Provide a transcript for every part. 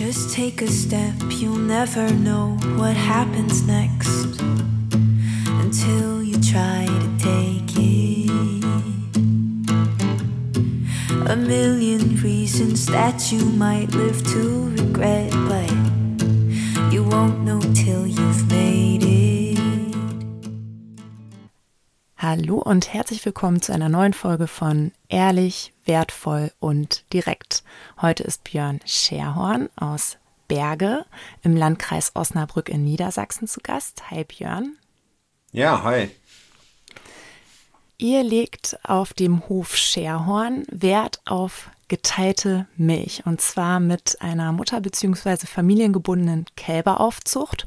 Just take a step, you'll never know what happens next until you try to take it. A million reasons that you might live to regret, but you won't know Hallo und herzlich willkommen zu einer neuen Folge von Ehrlich, wertvoll und direkt. Heute ist Björn Scherhorn aus Berge im Landkreis Osnabrück in Niedersachsen zu Gast. Hi Björn. Ja, hi. Ihr legt auf dem Hof Scherhorn Wert auf geteilte Milch und zwar mit einer Mutter- bzw. familiengebundenen Kälberaufzucht.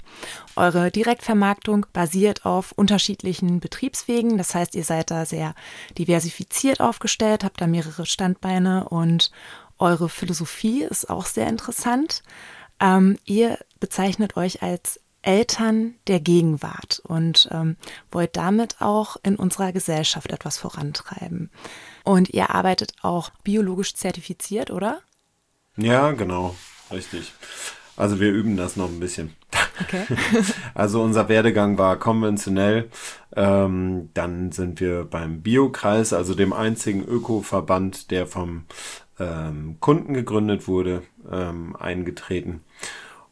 Eure Direktvermarktung basiert auf unterschiedlichen Betriebswegen, das heißt, ihr seid da sehr diversifiziert aufgestellt, habt da mehrere Standbeine und eure Philosophie ist auch sehr interessant. Ähm, ihr bezeichnet euch als Eltern der Gegenwart und ähm, wollt damit auch in unserer Gesellschaft etwas vorantreiben. Und ihr arbeitet auch biologisch zertifiziert, oder? Ja, genau, richtig. Also wir üben das noch ein bisschen. Okay. also unser Werdegang war konventionell. Ähm, dann sind wir beim Biokreis, also dem einzigen Ökoverband, der vom ähm, Kunden gegründet wurde, ähm, eingetreten.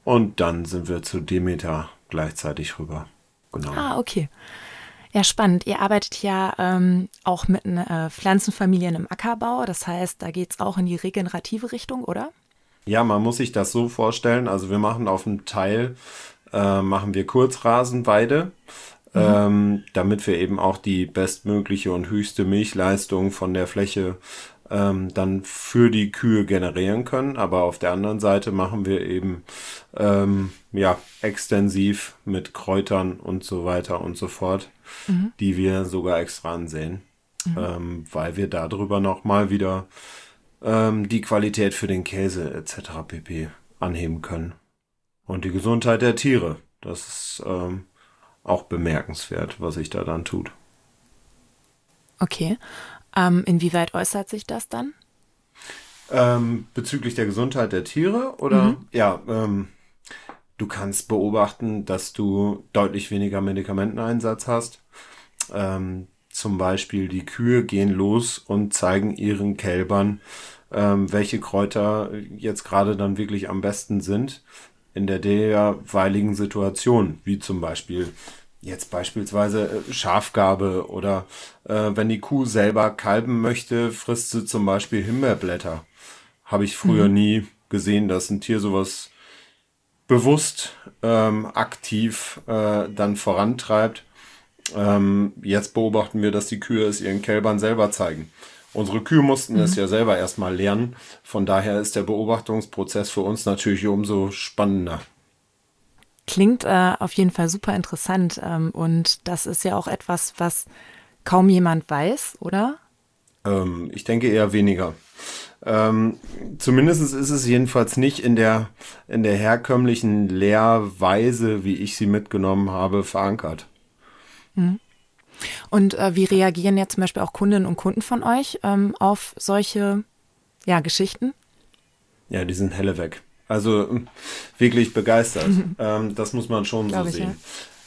Und dann sind wir zu Demeter gleichzeitig rüber. Genau. Ah, okay. Ja, spannend. Ihr arbeitet ja ähm, auch mit äh, Pflanzenfamilien im Ackerbau. Das heißt, da geht es auch in die regenerative Richtung, oder? Ja, man muss sich das so vorstellen. Also wir machen auf dem Teil, äh, machen wir Kurzrasenweide, mhm. ähm, damit wir eben auch die bestmögliche und höchste Milchleistung von der Fläche ähm, dann für die Kühe generieren können. Aber auf der anderen Seite machen wir eben ähm, ja extensiv mit Kräutern und so weiter und so fort, mhm. die wir sogar extra ansehen, mhm. ähm, weil wir darüber noch mal wieder ähm, die Qualität für den Käse etc. pp. anheben können und die Gesundheit der Tiere. Das ist ähm, auch bemerkenswert, was sich da dann tut. Okay. Ähm, inwieweit äußert sich das dann? Ähm, bezüglich der Gesundheit der Tiere oder mhm. ja, ähm, du kannst beobachten, dass du deutlich weniger Medikamenteneinsatz hast. Ähm, zum Beispiel die Kühe gehen los und zeigen ihren Kälbern, ähm, welche Kräuter jetzt gerade dann wirklich am besten sind in der derweiligen Situation, wie zum Beispiel jetzt beispielsweise äh, Schafgabe oder äh, wenn die Kuh selber kalben möchte, frisst sie zum Beispiel Himbeerblätter. Habe ich früher mhm. nie gesehen, dass ein Tier sowas bewusst ähm, aktiv äh, dann vorantreibt. Ähm, jetzt beobachten wir, dass die Kühe es ihren Kälbern selber zeigen. Unsere Kühe mussten mhm. es ja selber erstmal lernen. Von daher ist der Beobachtungsprozess für uns natürlich umso spannender. Klingt äh, auf jeden Fall super interessant ähm, und das ist ja auch etwas, was kaum jemand weiß, oder? Ähm, ich denke eher weniger. Ähm, zumindest ist es jedenfalls nicht in der, in der herkömmlichen Lehrweise, wie ich sie mitgenommen habe, verankert. Mhm. Und äh, wie reagieren jetzt zum Beispiel auch Kundinnen und Kunden von euch ähm, auf solche ja, Geschichten? Ja, die sind helle weg. Also wirklich begeistert. ähm, das muss man schon Glaube so sehen.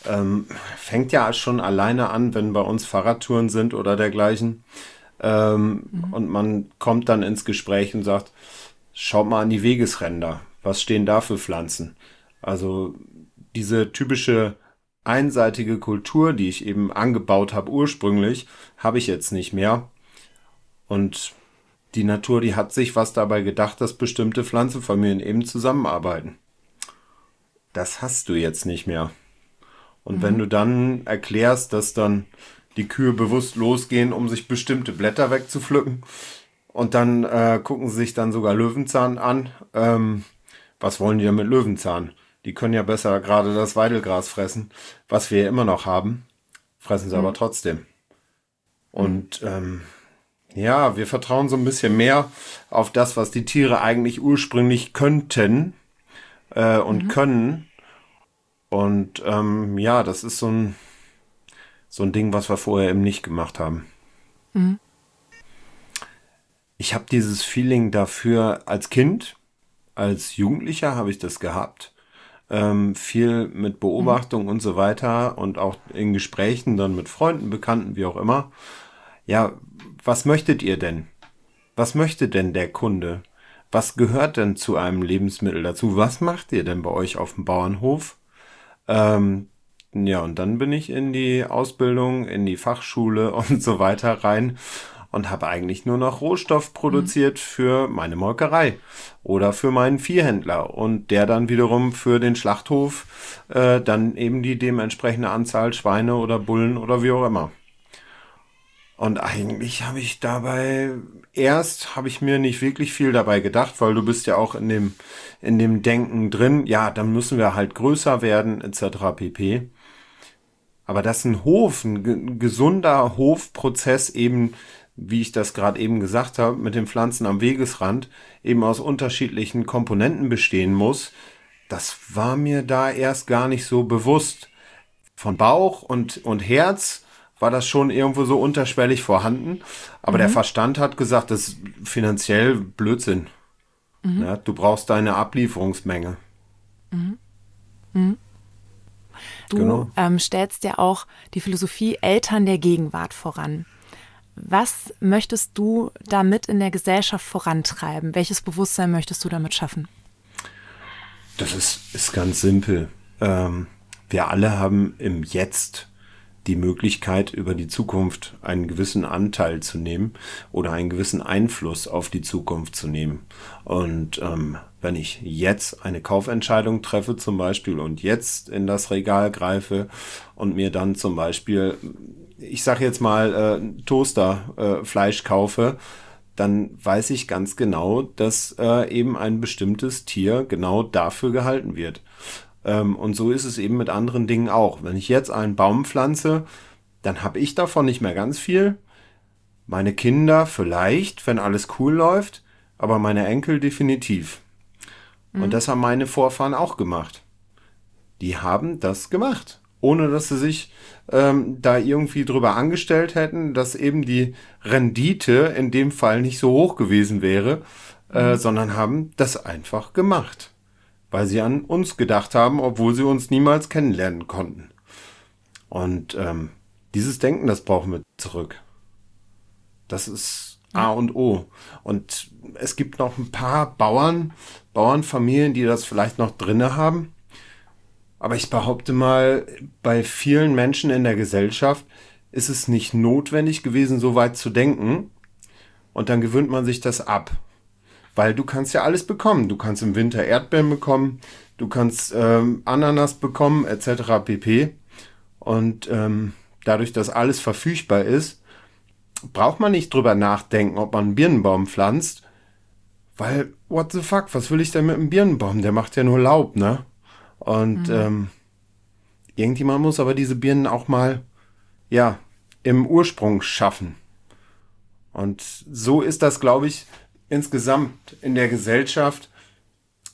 ja. ähm, fängt ja schon alleine an, wenn bei uns Fahrradtouren sind oder dergleichen. Ähm, mhm. Und man kommt dann ins Gespräch und sagt, schaut mal an die Wegesränder. Was stehen da für Pflanzen? Also diese typische einseitige Kultur, die ich eben angebaut habe ursprünglich, habe ich jetzt nicht mehr. Und die Natur, die hat sich was dabei gedacht, dass bestimmte Pflanzenfamilien eben zusammenarbeiten. Das hast du jetzt nicht mehr. Und mhm. wenn du dann erklärst, dass dann die Kühe bewusst losgehen, um sich bestimmte Blätter wegzupflücken, und dann äh, gucken sie sich dann sogar Löwenzahn an. Ähm, was wollen die denn mit Löwenzahn? Die können ja besser gerade das Weidelgras fressen, was wir ja immer noch haben. Fressen sie mhm. aber trotzdem. Und ähm, ja, wir vertrauen so ein bisschen mehr auf das, was die Tiere eigentlich ursprünglich könnten äh, und mhm. können. Und ähm, ja, das ist so ein, so ein Ding, was wir vorher eben nicht gemacht haben. Mhm. Ich habe dieses Feeling dafür als Kind als Jugendlicher habe ich das gehabt. Ähm, viel mit Beobachtung mhm. und so weiter und auch in Gesprächen dann mit Freunden, Bekannten, wie auch immer. Ja, was möchtet ihr denn? Was möchte denn der Kunde? Was gehört denn zu einem Lebensmittel dazu? Was macht ihr denn bei euch auf dem Bauernhof? Ähm, ja, und dann bin ich in die Ausbildung, in die Fachschule und so weiter rein und habe eigentlich nur noch Rohstoff produziert mhm. für meine Molkerei oder für meinen Viehhändler und der dann wiederum für den Schlachthof äh, dann eben die dementsprechende Anzahl Schweine oder Bullen oder wie auch immer. Und eigentlich habe ich dabei erst habe ich mir nicht wirklich viel dabei gedacht, weil du bist ja auch in dem in dem Denken drin, ja, dann müssen wir halt größer werden etc. pp. Aber dass ein Hof, ein gesunder Hofprozess eben, wie ich das gerade eben gesagt habe, mit den Pflanzen am Wegesrand eben aus unterschiedlichen Komponenten bestehen muss, das war mir da erst gar nicht so bewusst. Von Bauch und, und Herz war das schon irgendwo so unterschwellig vorhanden. Aber mhm. der Verstand hat gesagt, das ist finanziell Blödsinn. Mhm. Ja, du brauchst deine Ablieferungsmenge. Mhm. mhm. Du genau. ähm, stellst ja auch die Philosophie Eltern der Gegenwart voran. Was möchtest du damit in der Gesellschaft vorantreiben? Welches Bewusstsein möchtest du damit schaffen? Das ist, ist ganz simpel. Ähm, wir alle haben im Jetzt die Möglichkeit, über die Zukunft einen gewissen Anteil zu nehmen oder einen gewissen Einfluss auf die Zukunft zu nehmen. Und ähm, wenn ich jetzt eine Kaufentscheidung treffe zum Beispiel und jetzt in das Regal greife und mir dann zum Beispiel, ich sage jetzt mal, äh, Toasterfleisch äh, kaufe, dann weiß ich ganz genau, dass äh, eben ein bestimmtes Tier genau dafür gehalten wird. Ähm, und so ist es eben mit anderen Dingen auch. Wenn ich jetzt einen Baum pflanze, dann habe ich davon nicht mehr ganz viel. Meine Kinder vielleicht, wenn alles cool läuft, aber meine Enkel definitiv. Mhm. Und das haben meine Vorfahren auch gemacht. Die haben das gemacht, ohne dass sie sich ähm, da irgendwie drüber angestellt hätten, dass eben die Rendite in dem Fall nicht so hoch gewesen wäre, äh, mhm. sondern haben das einfach gemacht weil sie an uns gedacht haben, obwohl sie uns niemals kennenlernen konnten. Und ähm, dieses Denken, das brauchen wir zurück. Das ist A und O. Und es gibt noch ein paar Bauern, Bauernfamilien, die das vielleicht noch drinne haben. Aber ich behaupte mal, bei vielen Menschen in der Gesellschaft ist es nicht notwendig gewesen, so weit zu denken. Und dann gewöhnt man sich das ab. Weil du kannst ja alles bekommen. Du kannst im Winter Erdbeeren bekommen, du kannst ähm, Ananas bekommen, etc. pp. Und ähm, dadurch, dass alles verfügbar ist, braucht man nicht drüber nachdenken, ob man einen Birnenbaum pflanzt. Weil, what the fuck, was will ich denn mit einem Birnenbaum? Der macht ja nur Laub, ne? Und mhm. ähm, irgendjemand muss aber diese Birnen auch mal, ja, im Ursprung schaffen. Und so ist das, glaube ich, insgesamt in der Gesellschaft,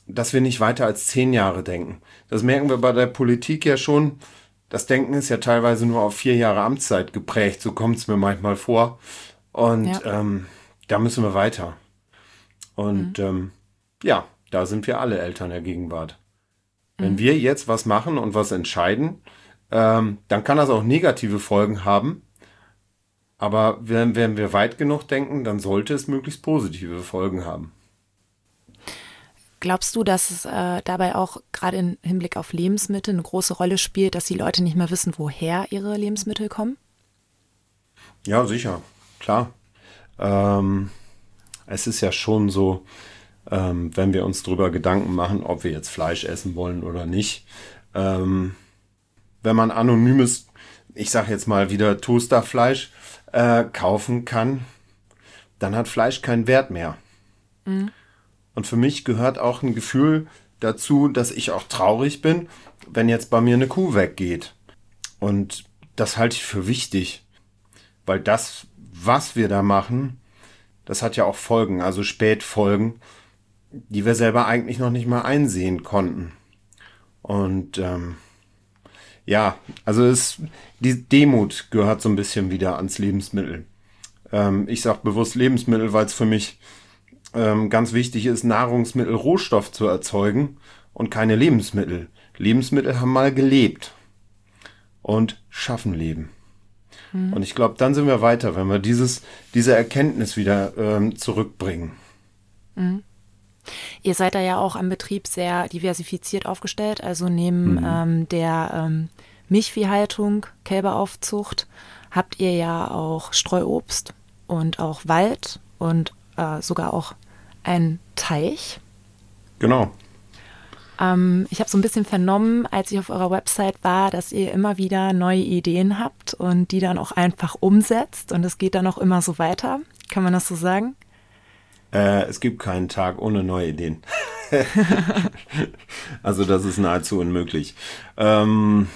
dass wir nicht weiter als zehn Jahre denken. Das merken wir bei der Politik ja schon. Das Denken ist ja teilweise nur auf vier Jahre Amtszeit geprägt. So kommt es mir manchmal vor. Und ja. ähm, da müssen wir weiter. Und mhm. ähm, ja, da sind wir alle Eltern der Gegenwart. Wenn mhm. wir jetzt was machen und was entscheiden, ähm, dann kann das auch negative Folgen haben. Aber wenn, wenn wir weit genug denken, dann sollte es möglichst positive Folgen haben. Glaubst du, dass es äh, dabei auch gerade im Hinblick auf Lebensmittel eine große Rolle spielt, dass die Leute nicht mehr wissen, woher ihre Lebensmittel kommen? Ja, sicher, klar. Ähm, es ist ja schon so, ähm, wenn wir uns darüber Gedanken machen, ob wir jetzt Fleisch essen wollen oder nicht. Ähm, wenn man anonymes, ich sage jetzt mal wieder Toasterfleisch, äh, kaufen kann, dann hat Fleisch keinen Wert mehr. Mhm. Und für mich gehört auch ein Gefühl dazu, dass ich auch traurig bin, wenn jetzt bei mir eine Kuh weggeht. Und das halte ich für wichtig, weil das, was wir da machen, das hat ja auch Folgen, also Spätfolgen, die wir selber eigentlich noch nicht mal einsehen konnten. Und ähm, ja, also es, die Demut gehört so ein bisschen wieder ans Lebensmittel. Ähm, ich sage bewusst Lebensmittel, weil es für mich ähm, ganz wichtig ist, Nahrungsmittel Rohstoff zu erzeugen und keine Lebensmittel. Lebensmittel haben mal gelebt und schaffen Leben. Mhm. Und ich glaube, dann sind wir weiter, wenn wir dieses, diese Erkenntnis wieder ähm, zurückbringen. Mhm. Ihr seid da ja auch am Betrieb sehr diversifiziert aufgestellt, also neben mhm. ähm, der ähm, Milchviehhaltung, Kälberaufzucht, habt ihr ja auch Streuobst und auch Wald und äh, sogar auch einen Teich. Genau. Ähm, ich habe so ein bisschen vernommen, als ich auf eurer Website war, dass ihr immer wieder neue Ideen habt und die dann auch einfach umsetzt und es geht dann auch immer so weiter. Kann man das so sagen? Äh, es gibt keinen Tag ohne neue Ideen. also das ist nahezu unmöglich. Ähm,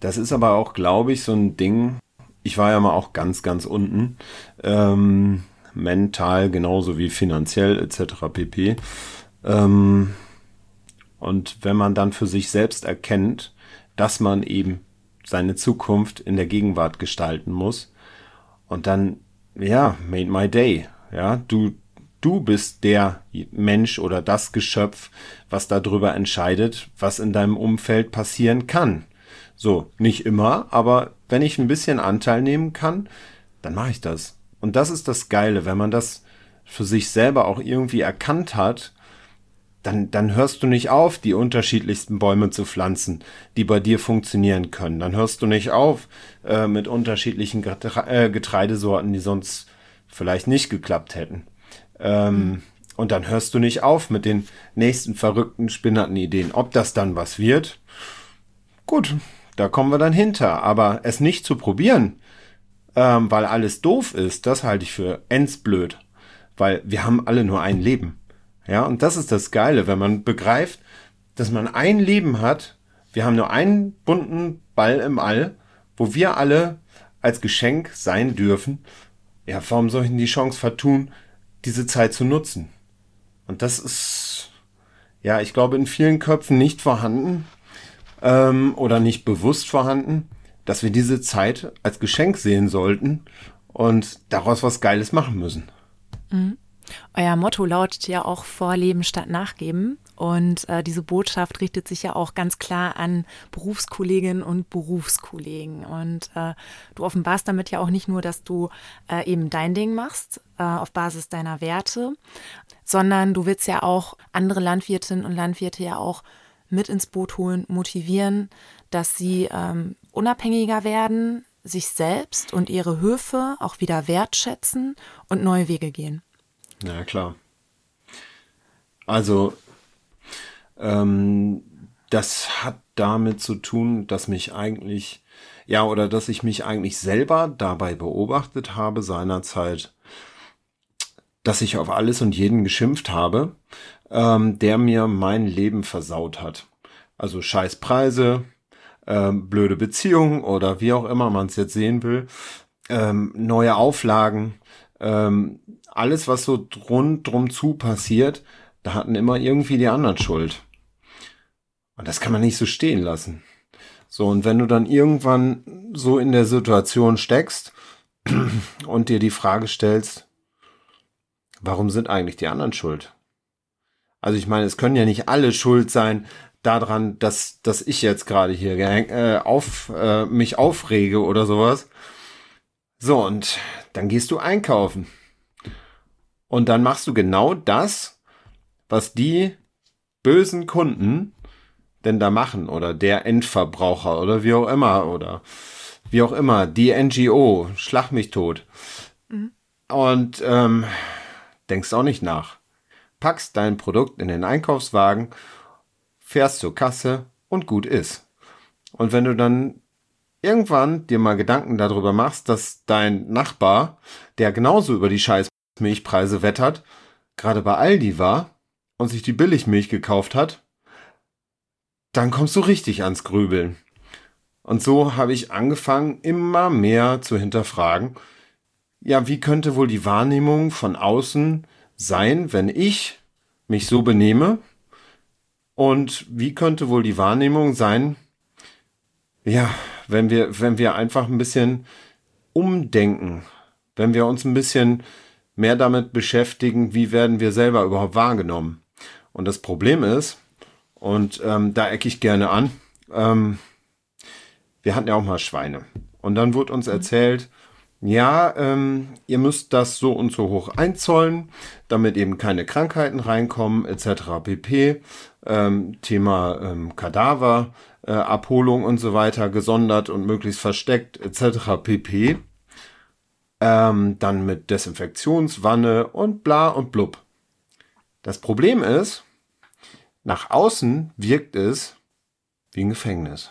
das ist aber auch, glaube ich, so ein Ding. Ich war ja mal auch ganz, ganz unten. Ähm, mental genauso wie finanziell etc. pp. Ähm, und wenn man dann für sich selbst erkennt, dass man eben seine Zukunft in der Gegenwart gestalten muss und dann, ja, made my day. Ja, du, du bist der Mensch oder das Geschöpf, was darüber entscheidet, was in deinem Umfeld passieren kann. So, nicht immer, aber wenn ich ein bisschen Anteil nehmen kann, dann mache ich das. Und das ist das Geile, wenn man das für sich selber auch irgendwie erkannt hat dann, dann hörst du nicht auf, die unterschiedlichsten Bäume zu pflanzen, die bei dir funktionieren können. Dann hörst du nicht auf äh, mit unterschiedlichen Getre äh, Getreidesorten, die sonst vielleicht nicht geklappt hätten. Ähm. Und dann hörst du nicht auf mit den nächsten verrückten, spinnerten Ideen. Ob das dann was wird? Gut, da kommen wir dann hinter. Aber es nicht zu probieren, ähm, weil alles doof ist, das halte ich für endsblöd. Weil wir haben alle nur ein Leben. Ja, und das ist das Geile, wenn man begreift, dass man ein Leben hat. Wir haben nur einen bunten Ball im All, wo wir alle als Geschenk sein dürfen. Ja, warum soll ich denn die Chance vertun, diese Zeit zu nutzen? Und das ist, ja, ich glaube, in vielen Köpfen nicht vorhanden ähm, oder nicht bewusst vorhanden, dass wir diese Zeit als Geschenk sehen sollten und daraus was Geiles machen müssen. Mhm. Euer Motto lautet ja auch Vorleben statt Nachgeben. Und äh, diese Botschaft richtet sich ja auch ganz klar an Berufskolleginnen und Berufskollegen. Und äh, du offenbarst damit ja auch nicht nur, dass du äh, eben dein Ding machst äh, auf Basis deiner Werte, sondern du willst ja auch andere Landwirtinnen und Landwirte ja auch mit ins Boot holen, motivieren, dass sie ähm, unabhängiger werden, sich selbst und ihre Höfe auch wieder wertschätzen und neue Wege gehen. Ja, klar. Also, ähm, das hat damit zu tun, dass mich eigentlich, ja, oder dass ich mich eigentlich selber dabei beobachtet habe seinerzeit, dass ich auf alles und jeden geschimpft habe, ähm, der mir mein Leben versaut hat. Also scheiß Preise, ähm, blöde Beziehungen oder wie auch immer man es jetzt sehen will, ähm, neue Auflagen, ähm, alles, was so rundrum zu passiert, da hatten immer irgendwie die anderen Schuld. Und das kann man nicht so stehen lassen. So, und wenn du dann irgendwann so in der Situation steckst und dir die Frage stellst, warum sind eigentlich die anderen schuld? Also ich meine, es können ja nicht alle schuld sein daran, dass, dass ich jetzt gerade hier äh, auf, äh, mich aufrege oder sowas. So, und dann gehst du einkaufen. Und dann machst du genau das, was die bösen Kunden denn da machen oder der Endverbraucher oder wie auch immer oder wie auch immer, die NGO, schlag mich tot. Mhm. Und ähm, denkst auch nicht nach. Packst dein Produkt in den Einkaufswagen, fährst zur Kasse und gut ist. Und wenn du dann irgendwann dir mal Gedanken darüber machst, dass dein Nachbar, der genauso über die scheiß Milchpreise wettert, gerade bei Aldi war und sich die Billigmilch gekauft hat, dann kommst du richtig ans Grübeln. Und so habe ich angefangen, immer mehr zu hinterfragen, ja, wie könnte wohl die Wahrnehmung von außen sein, wenn ich mich so benehme? Und wie könnte wohl die Wahrnehmung sein, ja, wenn wir, wenn wir einfach ein bisschen umdenken, wenn wir uns ein bisschen mehr damit beschäftigen, wie werden wir selber überhaupt wahrgenommen. Und das Problem ist, und ähm, da ecke ich gerne an, ähm, wir hatten ja auch mal Schweine. Und dann wurde uns erzählt, ja, ähm, ihr müsst das so und so hoch einzollen, damit eben keine Krankheiten reinkommen, etc. pp. Ähm, Thema ähm, Kadaver, äh, Abholung und so weiter, gesondert und möglichst versteckt, etc. pp. Ähm, dann mit Desinfektionswanne und bla und blub. Das Problem ist, nach außen wirkt es wie ein Gefängnis.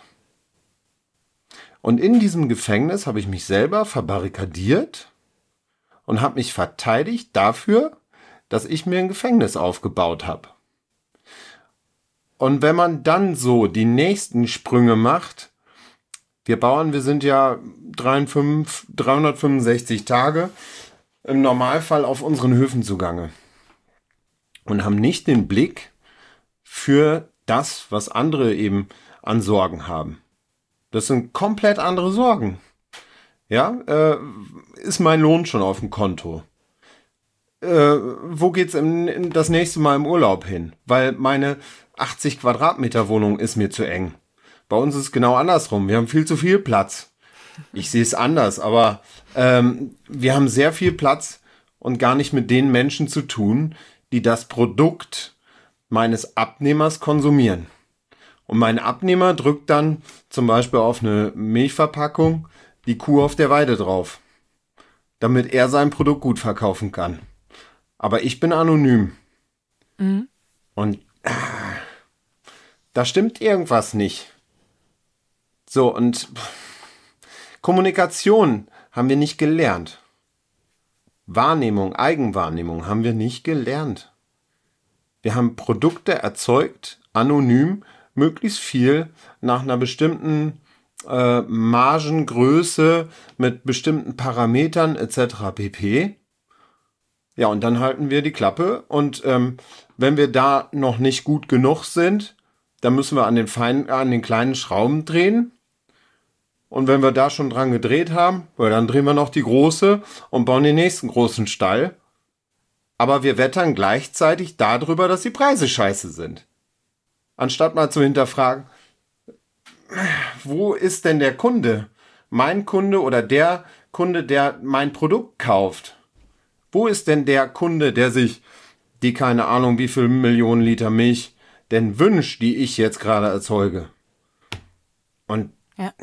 Und in diesem Gefängnis habe ich mich selber verbarrikadiert und habe mich verteidigt dafür, dass ich mir ein Gefängnis aufgebaut habe. Und wenn man dann so die nächsten Sprünge macht, wir Bauern, wir sind ja 365 Tage im Normalfall auf unseren Höfen zugange und haben nicht den Blick für das, was andere eben an Sorgen haben. Das sind komplett andere Sorgen. Ja, äh, ist mein Lohn schon auf dem Konto? Äh, wo geht's im, das nächste Mal im Urlaub hin? Weil meine 80 Quadratmeter Wohnung ist mir zu eng. Bei uns ist es genau andersrum. Wir haben viel zu viel Platz. Ich sehe es anders, aber ähm, wir haben sehr viel Platz und gar nicht mit den Menschen zu tun, die das Produkt meines Abnehmers konsumieren. Und mein Abnehmer drückt dann zum Beispiel auf eine Milchverpackung die Kuh auf der Weide drauf, damit er sein Produkt gut verkaufen kann. Aber ich bin anonym. Mhm. Und äh, da stimmt irgendwas nicht. So, und Kommunikation haben wir nicht gelernt. Wahrnehmung, Eigenwahrnehmung haben wir nicht gelernt. Wir haben Produkte erzeugt, anonym, möglichst viel nach einer bestimmten äh, Margengröße mit bestimmten Parametern etc. pp. Ja, und dann halten wir die Klappe und ähm, wenn wir da noch nicht gut genug sind, dann müssen wir an den feinen, an den kleinen Schrauben drehen. Und wenn wir da schon dran gedreht haben, dann drehen wir noch die große und bauen den nächsten großen Stall. Aber wir wettern gleichzeitig darüber, dass die Preise scheiße sind anstatt mal zu hinterfragen, wo ist denn der Kunde? Mein Kunde oder der Kunde, der mein Produkt kauft? Wo ist denn der Kunde, der sich die keine Ahnung wie viel Millionen Liter Milch denn wünscht, die ich jetzt gerade erzeuge? Und ja.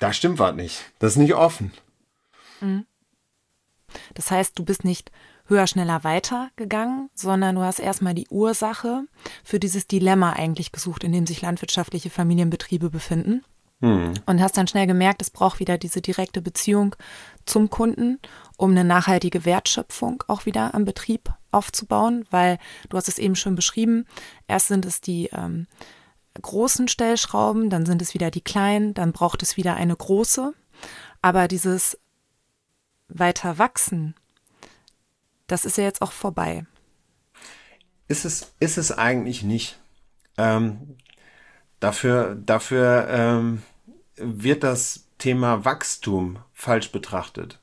da stimmt was nicht. Das ist nicht offen. Mhm. Das heißt, du bist nicht höher, schneller, weiter gegangen, sondern du hast erstmal die Ursache für dieses Dilemma eigentlich gesucht, in dem sich landwirtschaftliche Familienbetriebe befinden. Hm. Und hast dann schnell gemerkt, es braucht wieder diese direkte Beziehung zum Kunden, um eine nachhaltige Wertschöpfung auch wieder am Betrieb aufzubauen, weil du hast es eben schon beschrieben, erst sind es die ähm, großen Stellschrauben, dann sind es wieder die kleinen, dann braucht es wieder eine große. Aber dieses weiter wachsen das ist ja jetzt auch vorbei. Ist es, ist es eigentlich nicht. Ähm, dafür dafür ähm, wird das Thema Wachstum falsch betrachtet.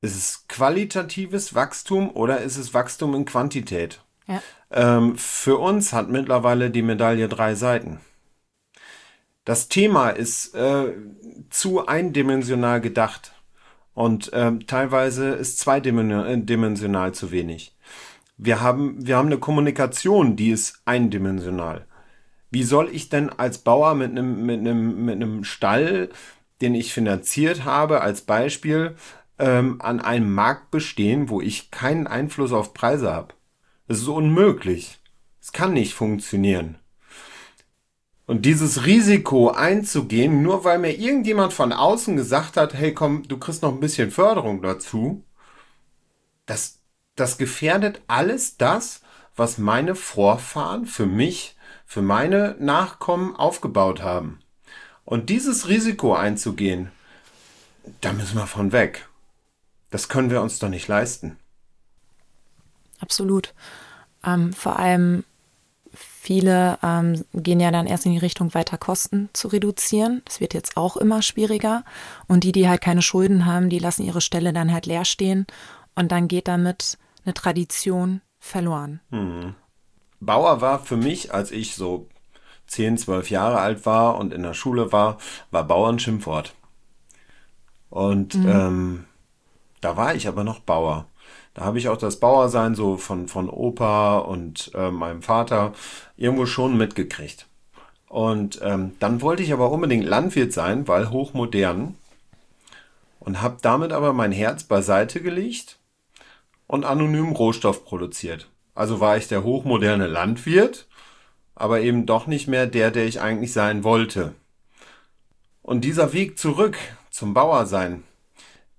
Ist es qualitatives Wachstum oder ist es Wachstum in Quantität? Ja. Ähm, für uns hat mittlerweile die Medaille drei Seiten. Das Thema ist äh, zu eindimensional gedacht. Und ähm, teilweise ist zweidimensional zu wenig. Wir haben, wir haben eine Kommunikation, die ist eindimensional. Wie soll ich denn als Bauer mit einem, mit einem, mit einem Stall, den ich finanziert habe, als Beispiel, ähm, an einem Markt bestehen, wo ich keinen Einfluss auf Preise habe? Das ist unmöglich. Es kann nicht funktionieren. Und dieses Risiko einzugehen, nur weil mir irgendjemand von außen gesagt hat, hey komm, du kriegst noch ein bisschen Förderung dazu, das, das gefährdet alles das, was meine Vorfahren für mich, für meine Nachkommen aufgebaut haben. Und dieses Risiko einzugehen, da müssen wir von weg. Das können wir uns doch nicht leisten. Absolut. Ähm, vor allem Viele ähm, gehen ja dann erst in die Richtung, weiter Kosten zu reduzieren. Das wird jetzt auch immer schwieriger. Und die, die halt keine Schulden haben, die lassen ihre Stelle dann halt leer stehen und dann geht damit eine Tradition verloren. Mhm. Bauer war für mich, als ich so 10, 12 Jahre alt war und in der Schule war, war Bauer ein Schimpfwort. Und mhm. ähm, da war ich aber noch Bauer. Da habe ich auch das Bauersein so von, von Opa und äh, meinem Vater irgendwo schon mitgekriegt. Und ähm, dann wollte ich aber unbedingt Landwirt sein, weil hochmodern. Und habe damit aber mein Herz beiseite gelegt und anonym Rohstoff produziert. Also war ich der hochmoderne Landwirt, aber eben doch nicht mehr der, der ich eigentlich sein wollte. Und dieser Weg zurück zum Bauersein,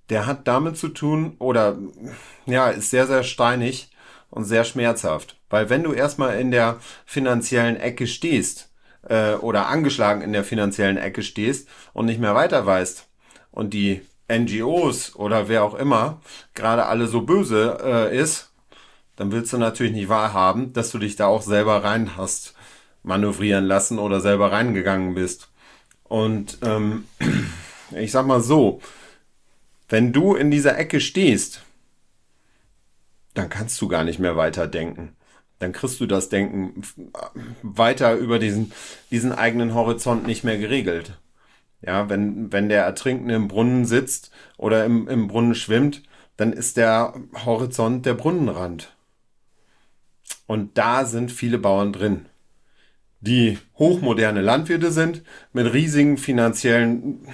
der hat damit zu tun, oder ja, ist sehr, sehr steinig und sehr schmerzhaft. Weil wenn du erstmal in der finanziellen Ecke stehst, äh, oder angeschlagen in der finanziellen Ecke stehst und nicht mehr weiter weißt und die NGOs oder wer auch immer gerade alle so böse äh, ist, dann willst du natürlich nicht wahrhaben, dass du dich da auch selber rein hast manövrieren lassen oder selber reingegangen bist. Und ähm, ich sag mal so, wenn du in dieser Ecke stehst, dann kannst du gar nicht mehr weiterdenken. Dann kriegst du das Denken weiter über diesen, diesen eigenen Horizont nicht mehr geregelt. Ja, wenn, wenn der Ertrinkende im Brunnen sitzt oder im, im Brunnen schwimmt, dann ist der Horizont der Brunnenrand. Und da sind viele Bauern drin, die hochmoderne Landwirte sind, mit riesigen finanziellen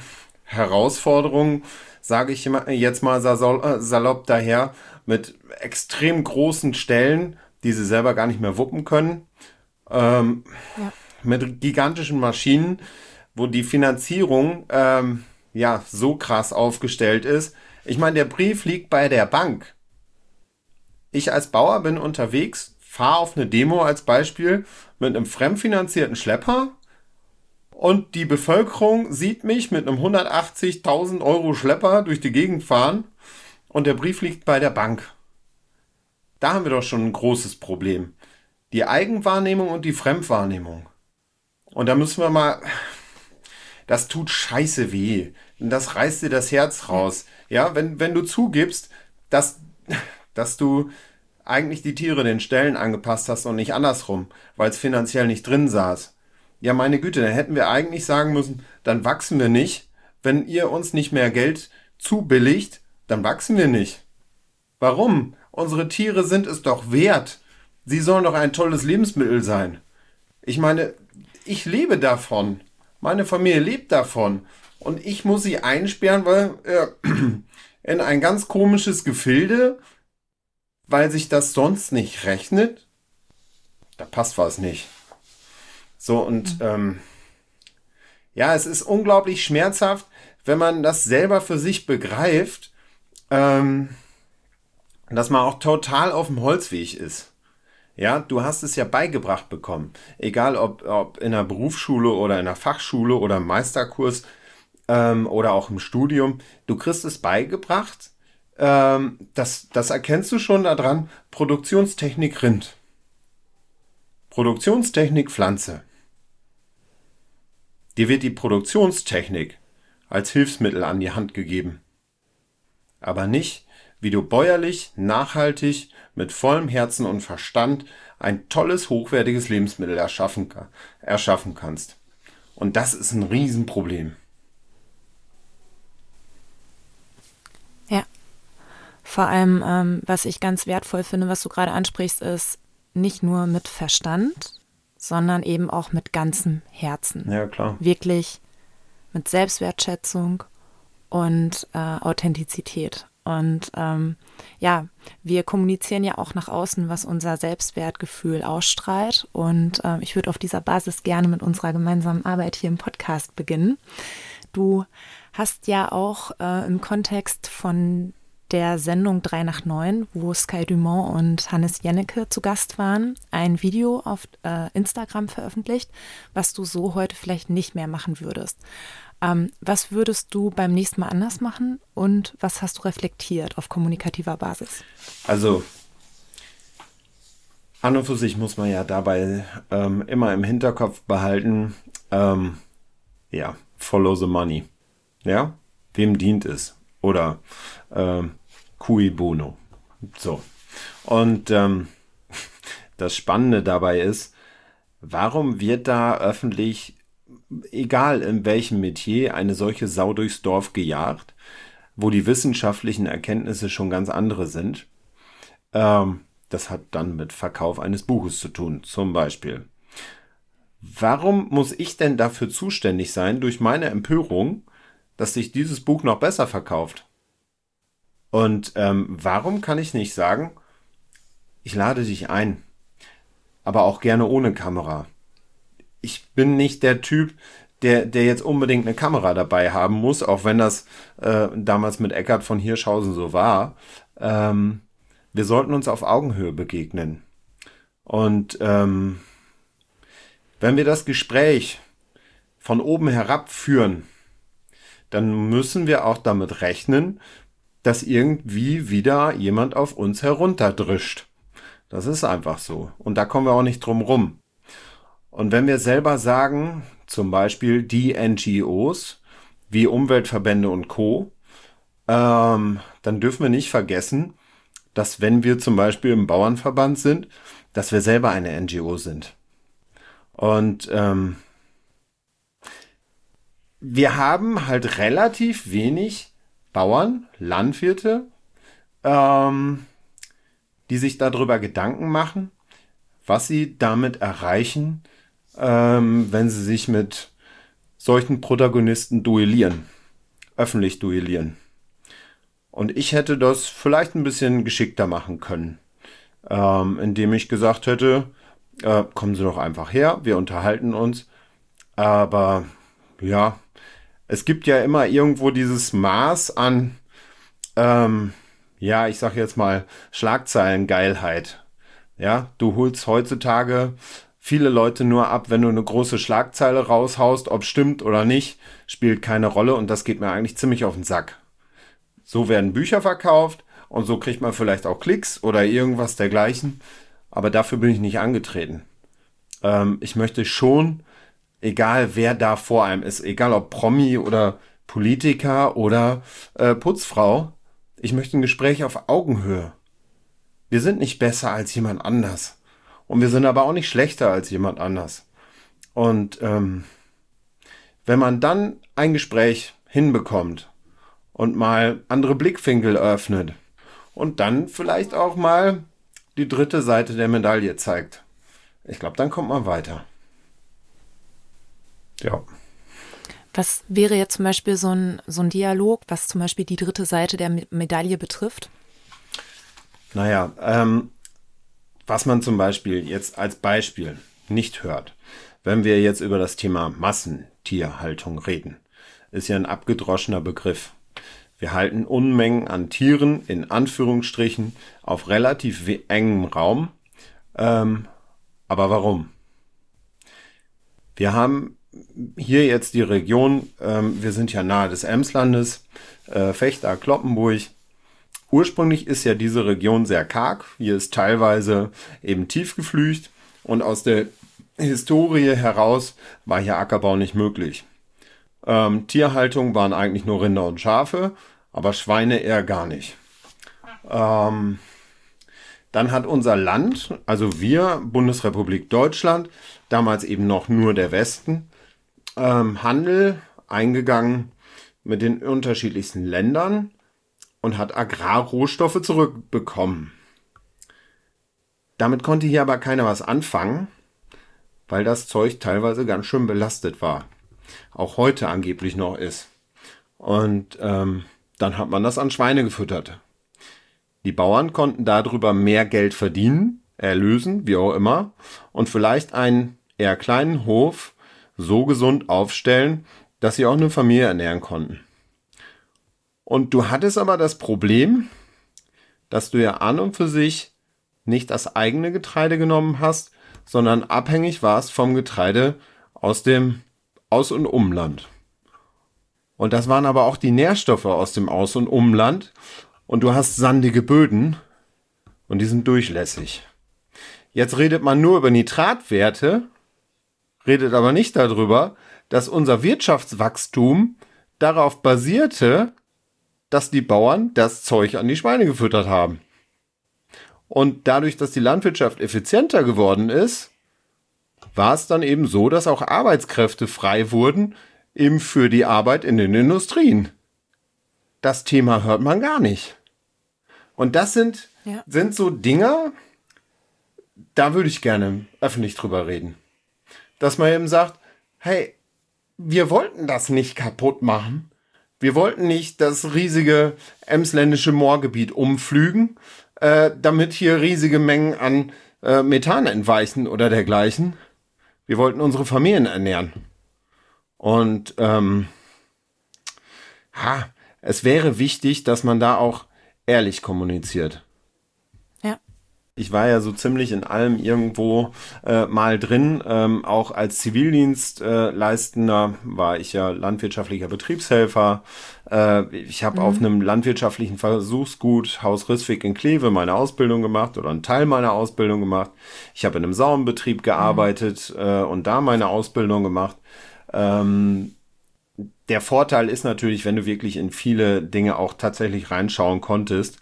Herausforderungen, sage ich jetzt mal äh, salopp daher, mit extrem großen Stellen, die sie selber gar nicht mehr wuppen können, ähm, ja. mit gigantischen Maschinen, wo die Finanzierung ähm, ja so krass aufgestellt ist. Ich meine, der Brief liegt bei der Bank. Ich als Bauer bin unterwegs, fahre auf eine Demo als Beispiel mit einem fremdfinanzierten Schlepper und die Bevölkerung sieht mich mit einem 180.000 Euro Schlepper durch die Gegend fahren und der Brief liegt bei der Bank. Da haben wir doch schon ein großes Problem. Die Eigenwahrnehmung und die Fremdwahrnehmung. Und da müssen wir mal das tut scheiße weh. Das reißt dir das Herz raus. Ja, wenn, wenn du zugibst, dass, dass du eigentlich die Tiere den Stellen angepasst hast und nicht andersrum, weil es finanziell nicht drin saß. Ja, meine Güte, dann hätten wir eigentlich sagen müssen, dann wachsen wir nicht. Wenn ihr uns nicht mehr Geld zubilligt, dann wachsen wir nicht. Warum? Unsere Tiere sind es doch wert. Sie sollen doch ein tolles Lebensmittel sein. Ich meine, ich lebe davon. Meine Familie lebt davon. Und ich muss sie einsperren, weil äh, in ein ganz komisches Gefilde, weil sich das sonst nicht rechnet. Da passt was nicht. So, und mhm. ähm, ja, es ist unglaublich schmerzhaft, wenn man das selber für sich begreift, ähm, dass man auch total auf dem Holzweg ist. Ja, du hast es ja beigebracht bekommen. Egal ob, ob in der Berufsschule oder in der Fachschule oder im Meisterkurs ähm, oder auch im Studium. Du kriegst es beigebracht. Ähm, das, das erkennst du schon daran. Produktionstechnik Rind. Produktionstechnik Pflanze. Dir wird die Produktionstechnik als Hilfsmittel an die Hand gegeben. Aber nicht, wie du bäuerlich, nachhaltig mit vollem Herzen und Verstand ein tolles, hochwertiges Lebensmittel erschaffen, erschaffen kannst. Und das ist ein Riesenproblem. Ja. Vor allem, ähm, was ich ganz wertvoll finde, was du gerade ansprichst, ist nicht nur mit Verstand, sondern eben auch mit ganzem Herzen. Ja, klar. Wirklich mit Selbstwertschätzung und äh, Authentizität. Und ähm, ja, wir kommunizieren ja auch nach außen, was unser Selbstwertgefühl ausstrahlt. Und äh, ich würde auf dieser Basis gerne mit unserer gemeinsamen Arbeit hier im Podcast beginnen. Du hast ja auch äh, im Kontext von der Sendung 3 nach 9, wo Sky Dumont und Hannes Jennecke zu Gast waren, ein Video auf äh, Instagram veröffentlicht, was du so heute vielleicht nicht mehr machen würdest. Ähm, was würdest du beim nächsten Mal anders machen und was hast du reflektiert auf kommunikativer Basis? Also, an und für sich muss man ja dabei ähm, immer im Hinterkopf behalten, ähm, ja, follow the money. Ja, wem dient es? Oder ähm, cui bono. So. Und ähm, das Spannende dabei ist, warum wird da öffentlich, egal in welchem Metier, eine solche Sau durchs Dorf gejagt, wo die wissenschaftlichen Erkenntnisse schon ganz andere sind? Ähm, das hat dann mit Verkauf eines Buches zu tun, zum Beispiel. Warum muss ich denn dafür zuständig sein, durch meine Empörung, dass sich dieses Buch noch besser verkauft? Und ähm, warum kann ich nicht sagen, ich lade dich ein, aber auch gerne ohne Kamera. Ich bin nicht der Typ, der, der jetzt unbedingt eine Kamera dabei haben muss, auch wenn das äh, damals mit Eckart von Hirschhausen so war. Ähm, wir sollten uns auf Augenhöhe begegnen. Und ähm, wenn wir das Gespräch von oben herab führen, dann müssen wir auch damit rechnen, dass irgendwie wieder jemand auf uns herunterdrischt. Das ist einfach so. Und da kommen wir auch nicht drum rum. Und wenn wir selber sagen, zum Beispiel die NGOs wie Umweltverbände und Co., ähm, dann dürfen wir nicht vergessen, dass wenn wir zum Beispiel im Bauernverband sind, dass wir selber eine NGO sind. Und ähm, wir haben halt relativ wenig Bauern, Landwirte, ähm, die sich darüber Gedanken machen, was sie damit erreichen, ähm, wenn sie sich mit solchen Protagonisten duellieren, öffentlich duellieren. Und ich hätte das vielleicht ein bisschen geschickter machen können, ähm, indem ich gesagt hätte, äh, kommen Sie doch einfach her, wir unterhalten uns. Aber ja, es gibt ja immer irgendwo dieses Maß an, ähm, ja, ich sag jetzt mal Schlagzeilengeilheit. Ja, du holst heutzutage viele Leute nur ab, wenn du eine große Schlagzeile raushaust, ob stimmt oder nicht, spielt keine Rolle und das geht mir eigentlich ziemlich auf den Sack. So werden Bücher verkauft und so kriegt man vielleicht auch Klicks oder irgendwas dergleichen aber dafür bin ich nicht angetreten. Ähm, ich möchte schon, egal wer da vor einem ist, egal ob Promi oder Politiker oder äh, Putzfrau, ich möchte ein Gespräch auf Augenhöhe. Wir sind nicht besser als jemand anders. Und wir sind aber auch nicht schlechter als jemand anders. Und ähm, wenn man dann ein Gespräch hinbekommt und mal andere Blickwinkel öffnet und dann vielleicht auch mal die dritte Seite der Medaille zeigt. Ich glaube, dann kommt man weiter. Ja. Was wäre jetzt zum Beispiel so ein, so ein Dialog, was zum Beispiel die dritte Seite der Medaille betrifft? Naja, ähm, was man zum Beispiel jetzt als Beispiel nicht hört, wenn wir jetzt über das Thema Massentierhaltung reden, ist ja ein abgedroschener Begriff. Wir halten Unmengen an Tieren in Anführungsstrichen auf relativ engem Raum. Ähm, aber warum? Wir haben hier jetzt die Region, ähm, wir sind ja nahe des Emslandes, äh, Fechter, Kloppenburg. Ursprünglich ist ja diese Region sehr karg. Hier ist teilweise eben tief geflücht und aus der Historie heraus war hier Ackerbau nicht möglich. Ähm, Tierhaltung waren eigentlich nur Rinder und Schafe aber Schweine eher gar nicht. Ähm, dann hat unser Land, also wir, Bundesrepublik Deutschland, damals eben noch nur der Westen, ähm, Handel eingegangen mit den unterschiedlichsten Ländern und hat Agrarrohstoffe zurückbekommen. Damit konnte hier aber keiner was anfangen, weil das Zeug teilweise ganz schön belastet war. Auch heute angeblich noch ist. Und ähm, dann hat man das an Schweine gefüttert. Die Bauern konnten darüber mehr Geld verdienen, erlösen, wie auch immer, und vielleicht einen eher kleinen Hof so gesund aufstellen, dass sie auch eine Familie ernähren konnten. Und du hattest aber das Problem, dass du ja an und für sich nicht das eigene Getreide genommen hast, sondern abhängig warst vom Getreide aus dem Aus- und Umland. Und das waren aber auch die Nährstoffe aus dem Aus- und Umland. Und du hast sandige Böden und die sind durchlässig. Jetzt redet man nur über Nitratwerte, redet aber nicht darüber, dass unser Wirtschaftswachstum darauf basierte, dass die Bauern das Zeug an die Schweine gefüttert haben. Und dadurch, dass die Landwirtschaft effizienter geworden ist, war es dann eben so, dass auch Arbeitskräfte frei wurden, eben für die Arbeit in den Industrien. Das Thema hört man gar nicht. Und das sind, ja. sind so Dinger, da würde ich gerne öffentlich drüber reden. Dass man eben sagt, hey, wir wollten das nicht kaputt machen. Wir wollten nicht das riesige emsländische Moorgebiet umflügen, äh, damit hier riesige Mengen an äh, Methan entweichen oder dergleichen. Wir wollten unsere Familien ernähren. Und ähm, ha, es wäre wichtig, dass man da auch ehrlich kommuniziert. Ich war ja so ziemlich in allem irgendwo äh, mal drin. Ähm, auch als Zivildienstleistender äh, war ich ja landwirtschaftlicher Betriebshelfer. Äh, ich habe mhm. auf einem landwirtschaftlichen Versuchsgut Haus Risswig in Kleve meine Ausbildung gemacht oder einen Teil meiner Ausbildung gemacht. Ich habe in einem Sauenbetrieb gearbeitet mhm. äh, und da meine Ausbildung gemacht. Ähm, der Vorteil ist natürlich, wenn du wirklich in viele Dinge auch tatsächlich reinschauen konntest,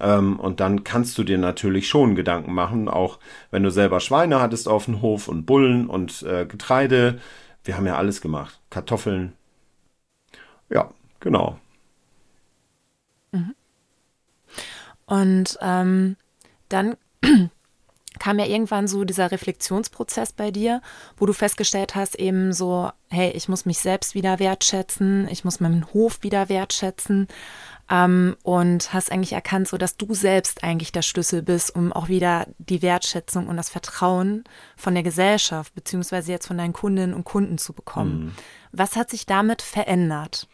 ähm, und dann kannst du dir natürlich schon Gedanken machen, auch wenn du selber Schweine hattest auf dem Hof und Bullen und äh, Getreide. Wir haben ja alles gemacht. Kartoffeln. Ja, genau. Mhm. Und ähm, dann kam ja irgendwann so dieser Reflexionsprozess bei dir, wo du festgestellt hast, eben so, hey, ich muss mich selbst wieder wertschätzen, ich muss meinen Hof wieder wertschätzen ähm, und hast eigentlich erkannt, so dass du selbst eigentlich der Schlüssel bist, um auch wieder die Wertschätzung und das Vertrauen von der Gesellschaft beziehungsweise jetzt von deinen Kundinnen und Kunden zu bekommen. Mhm. Was hat sich damit verändert?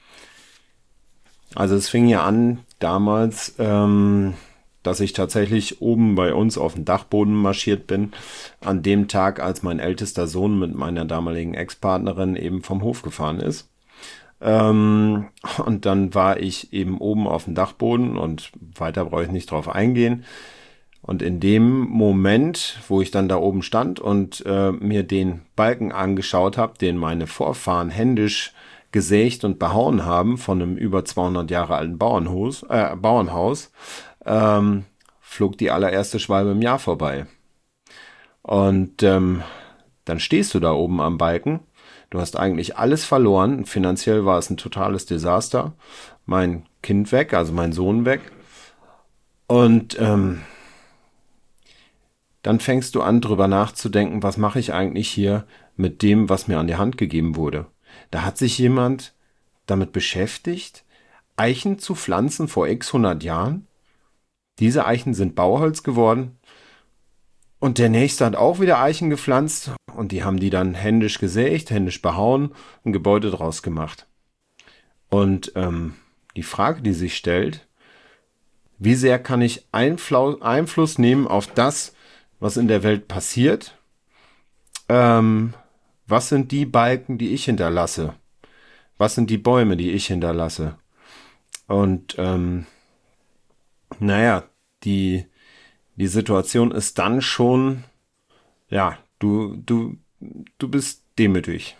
Also es fing ja an damals, ähm, dass ich tatsächlich oben bei uns auf dem Dachboden marschiert bin, an dem Tag, als mein ältester Sohn mit meiner damaligen Ex-Partnerin eben vom Hof gefahren ist. Ähm, und dann war ich eben oben auf dem Dachboden und weiter brauche ich nicht drauf eingehen. Und in dem Moment, wo ich dann da oben stand und äh, mir den Balken angeschaut habe, den meine Vorfahren händisch gesägt und behauen haben von einem über 200 Jahre alten Bauernhaus, äh, Bauernhaus ähm, flog die allererste Schwalbe im Jahr vorbei. Und ähm, dann stehst du da oben am Balken Du hast eigentlich alles verloren. Finanziell war es ein totales Desaster. Mein Kind weg, also mein Sohn weg. Und ähm, dann fängst du an, drüber nachzudenken, was mache ich eigentlich hier mit dem, was mir an die Hand gegeben wurde. Da hat sich jemand damit beschäftigt, Eichen zu pflanzen vor x 100 Jahren. Diese Eichen sind Bauholz geworden. Und der nächste hat auch wieder Eichen gepflanzt und die haben die dann händisch gesägt, händisch behauen, ein Gebäude draus gemacht. Und ähm, die Frage, die sich stellt, wie sehr kann ich Einflau Einfluss nehmen auf das, was in der Welt passiert? Ähm, was sind die Balken, die ich hinterlasse? Was sind die Bäume, die ich hinterlasse? Und ähm, naja, die die Situation ist dann schon, ja, du, du, du bist demütig.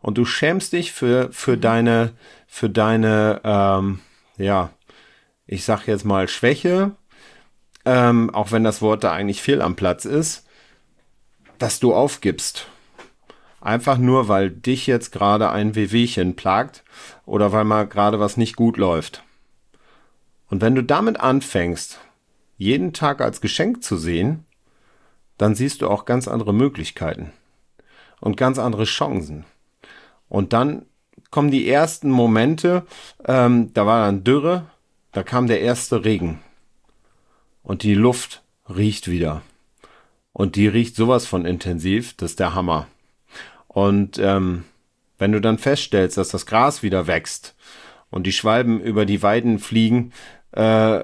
Und du schämst dich für, für deine, für deine, ähm, ja, ich sag jetzt mal Schwäche, ähm, auch wenn das Wort da eigentlich fehl am Platz ist, dass du aufgibst. Einfach nur, weil dich jetzt gerade ein Wehwehchen plagt oder weil mal gerade was nicht gut läuft. Und wenn du damit anfängst, jeden Tag als Geschenk zu sehen, dann siehst du auch ganz andere Möglichkeiten und ganz andere Chancen. Und dann kommen die ersten Momente, ähm, da war dann Dürre, da kam der erste Regen und die Luft riecht wieder. Und die riecht sowas von intensiv, das ist der Hammer. Und ähm, wenn du dann feststellst, dass das Gras wieder wächst und die Schwalben über die Weiden fliegen, äh,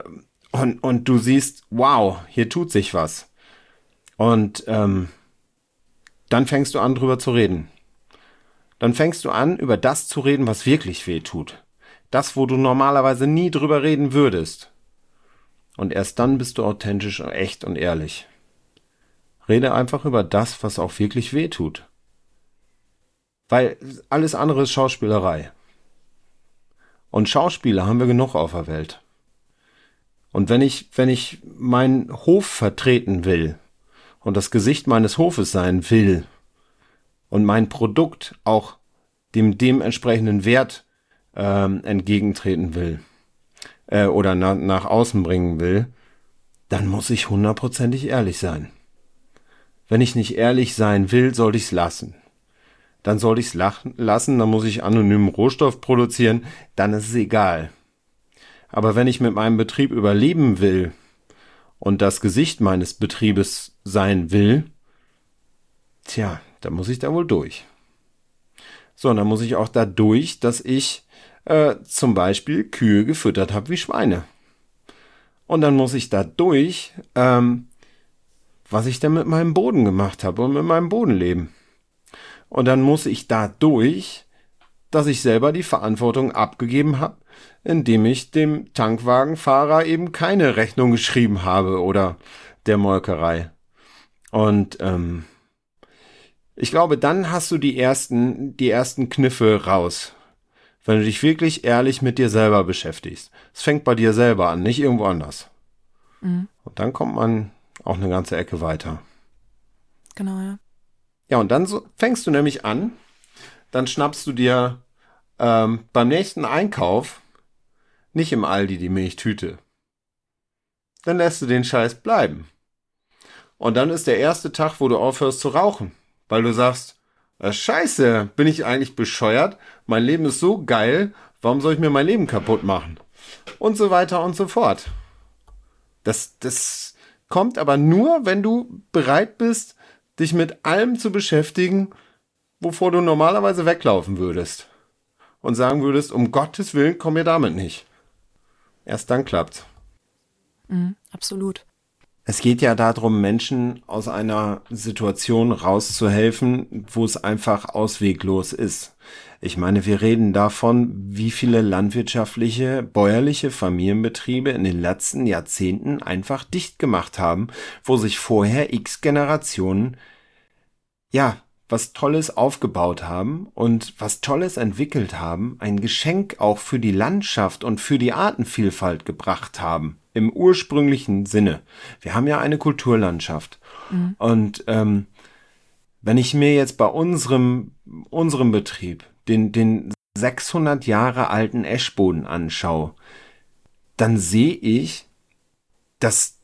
und, und du siehst, wow, hier tut sich was. Und ähm, dann fängst du an, drüber zu reden. Dann fängst du an, über das zu reden, was wirklich weh tut. Das, wo du normalerweise nie drüber reden würdest. Und erst dann bist du authentisch, echt und ehrlich. Rede einfach über das, was auch wirklich weh tut. Weil alles andere ist Schauspielerei. Und Schauspieler haben wir genug auf der Welt. Und wenn ich, wenn ich meinen Hof vertreten will und das Gesicht meines Hofes sein will und mein Produkt auch dem dementsprechenden Wert ähm, entgegentreten will äh, oder na, nach außen bringen will, dann muss ich hundertprozentig ehrlich sein. Wenn ich nicht ehrlich sein will, sollte ich es lassen. Dann sollte ich es lassen, dann muss ich anonymen Rohstoff produzieren, dann ist es egal. Aber wenn ich mit meinem Betrieb überleben will und das Gesicht meines Betriebes sein will, tja, dann muss ich da wohl durch. So, und dann muss ich auch da durch, dass ich äh, zum Beispiel Kühe gefüttert habe wie Schweine. Und dann muss ich da durch, ähm, was ich denn mit meinem Boden gemacht habe und mit meinem Bodenleben. Und dann muss ich da durch, dass ich selber die Verantwortung abgegeben habe, indem ich dem Tankwagenfahrer eben keine Rechnung geschrieben habe oder der Molkerei. Und ähm, ich glaube, dann hast du die ersten, die ersten Kniffe raus. Wenn du dich wirklich ehrlich mit dir selber beschäftigst. Es fängt bei dir selber an, nicht irgendwo anders. Mhm. Und dann kommt man auch eine ganze Ecke weiter. Genau, ja. Ja, und dann so, fängst du nämlich an, dann schnappst du dir ähm, beim nächsten Einkauf nicht im Aldi die Milchtüte. Dann lässt du den Scheiß bleiben. Und dann ist der erste Tag, wo du aufhörst zu rauchen, weil du sagst, äh, Scheiße, bin ich eigentlich bescheuert? Mein Leben ist so geil, warum soll ich mir mein Leben kaputt machen? Und so weiter und so fort. Das, das kommt aber nur, wenn du bereit bist, dich mit allem zu beschäftigen, wovor du normalerweise weglaufen würdest. Und sagen würdest, um Gottes Willen, komm mir damit nicht. Erst dann klappt's. Mhm, absolut. Es geht ja darum, Menschen aus einer Situation rauszuhelfen, wo es einfach ausweglos ist. Ich meine, wir reden davon, wie viele landwirtschaftliche, bäuerliche Familienbetriebe in den letzten Jahrzehnten einfach dicht gemacht haben, wo sich vorher x Generationen, ja, was Tolles aufgebaut haben und was Tolles entwickelt haben, ein Geschenk auch für die Landschaft und für die Artenvielfalt gebracht haben. Im ursprünglichen Sinne. Wir haben ja eine Kulturlandschaft. Mhm. Und ähm, wenn ich mir jetzt bei unserem, unserem Betrieb den, den 600 Jahre alten Eschboden anschaue, dann sehe ich, dass,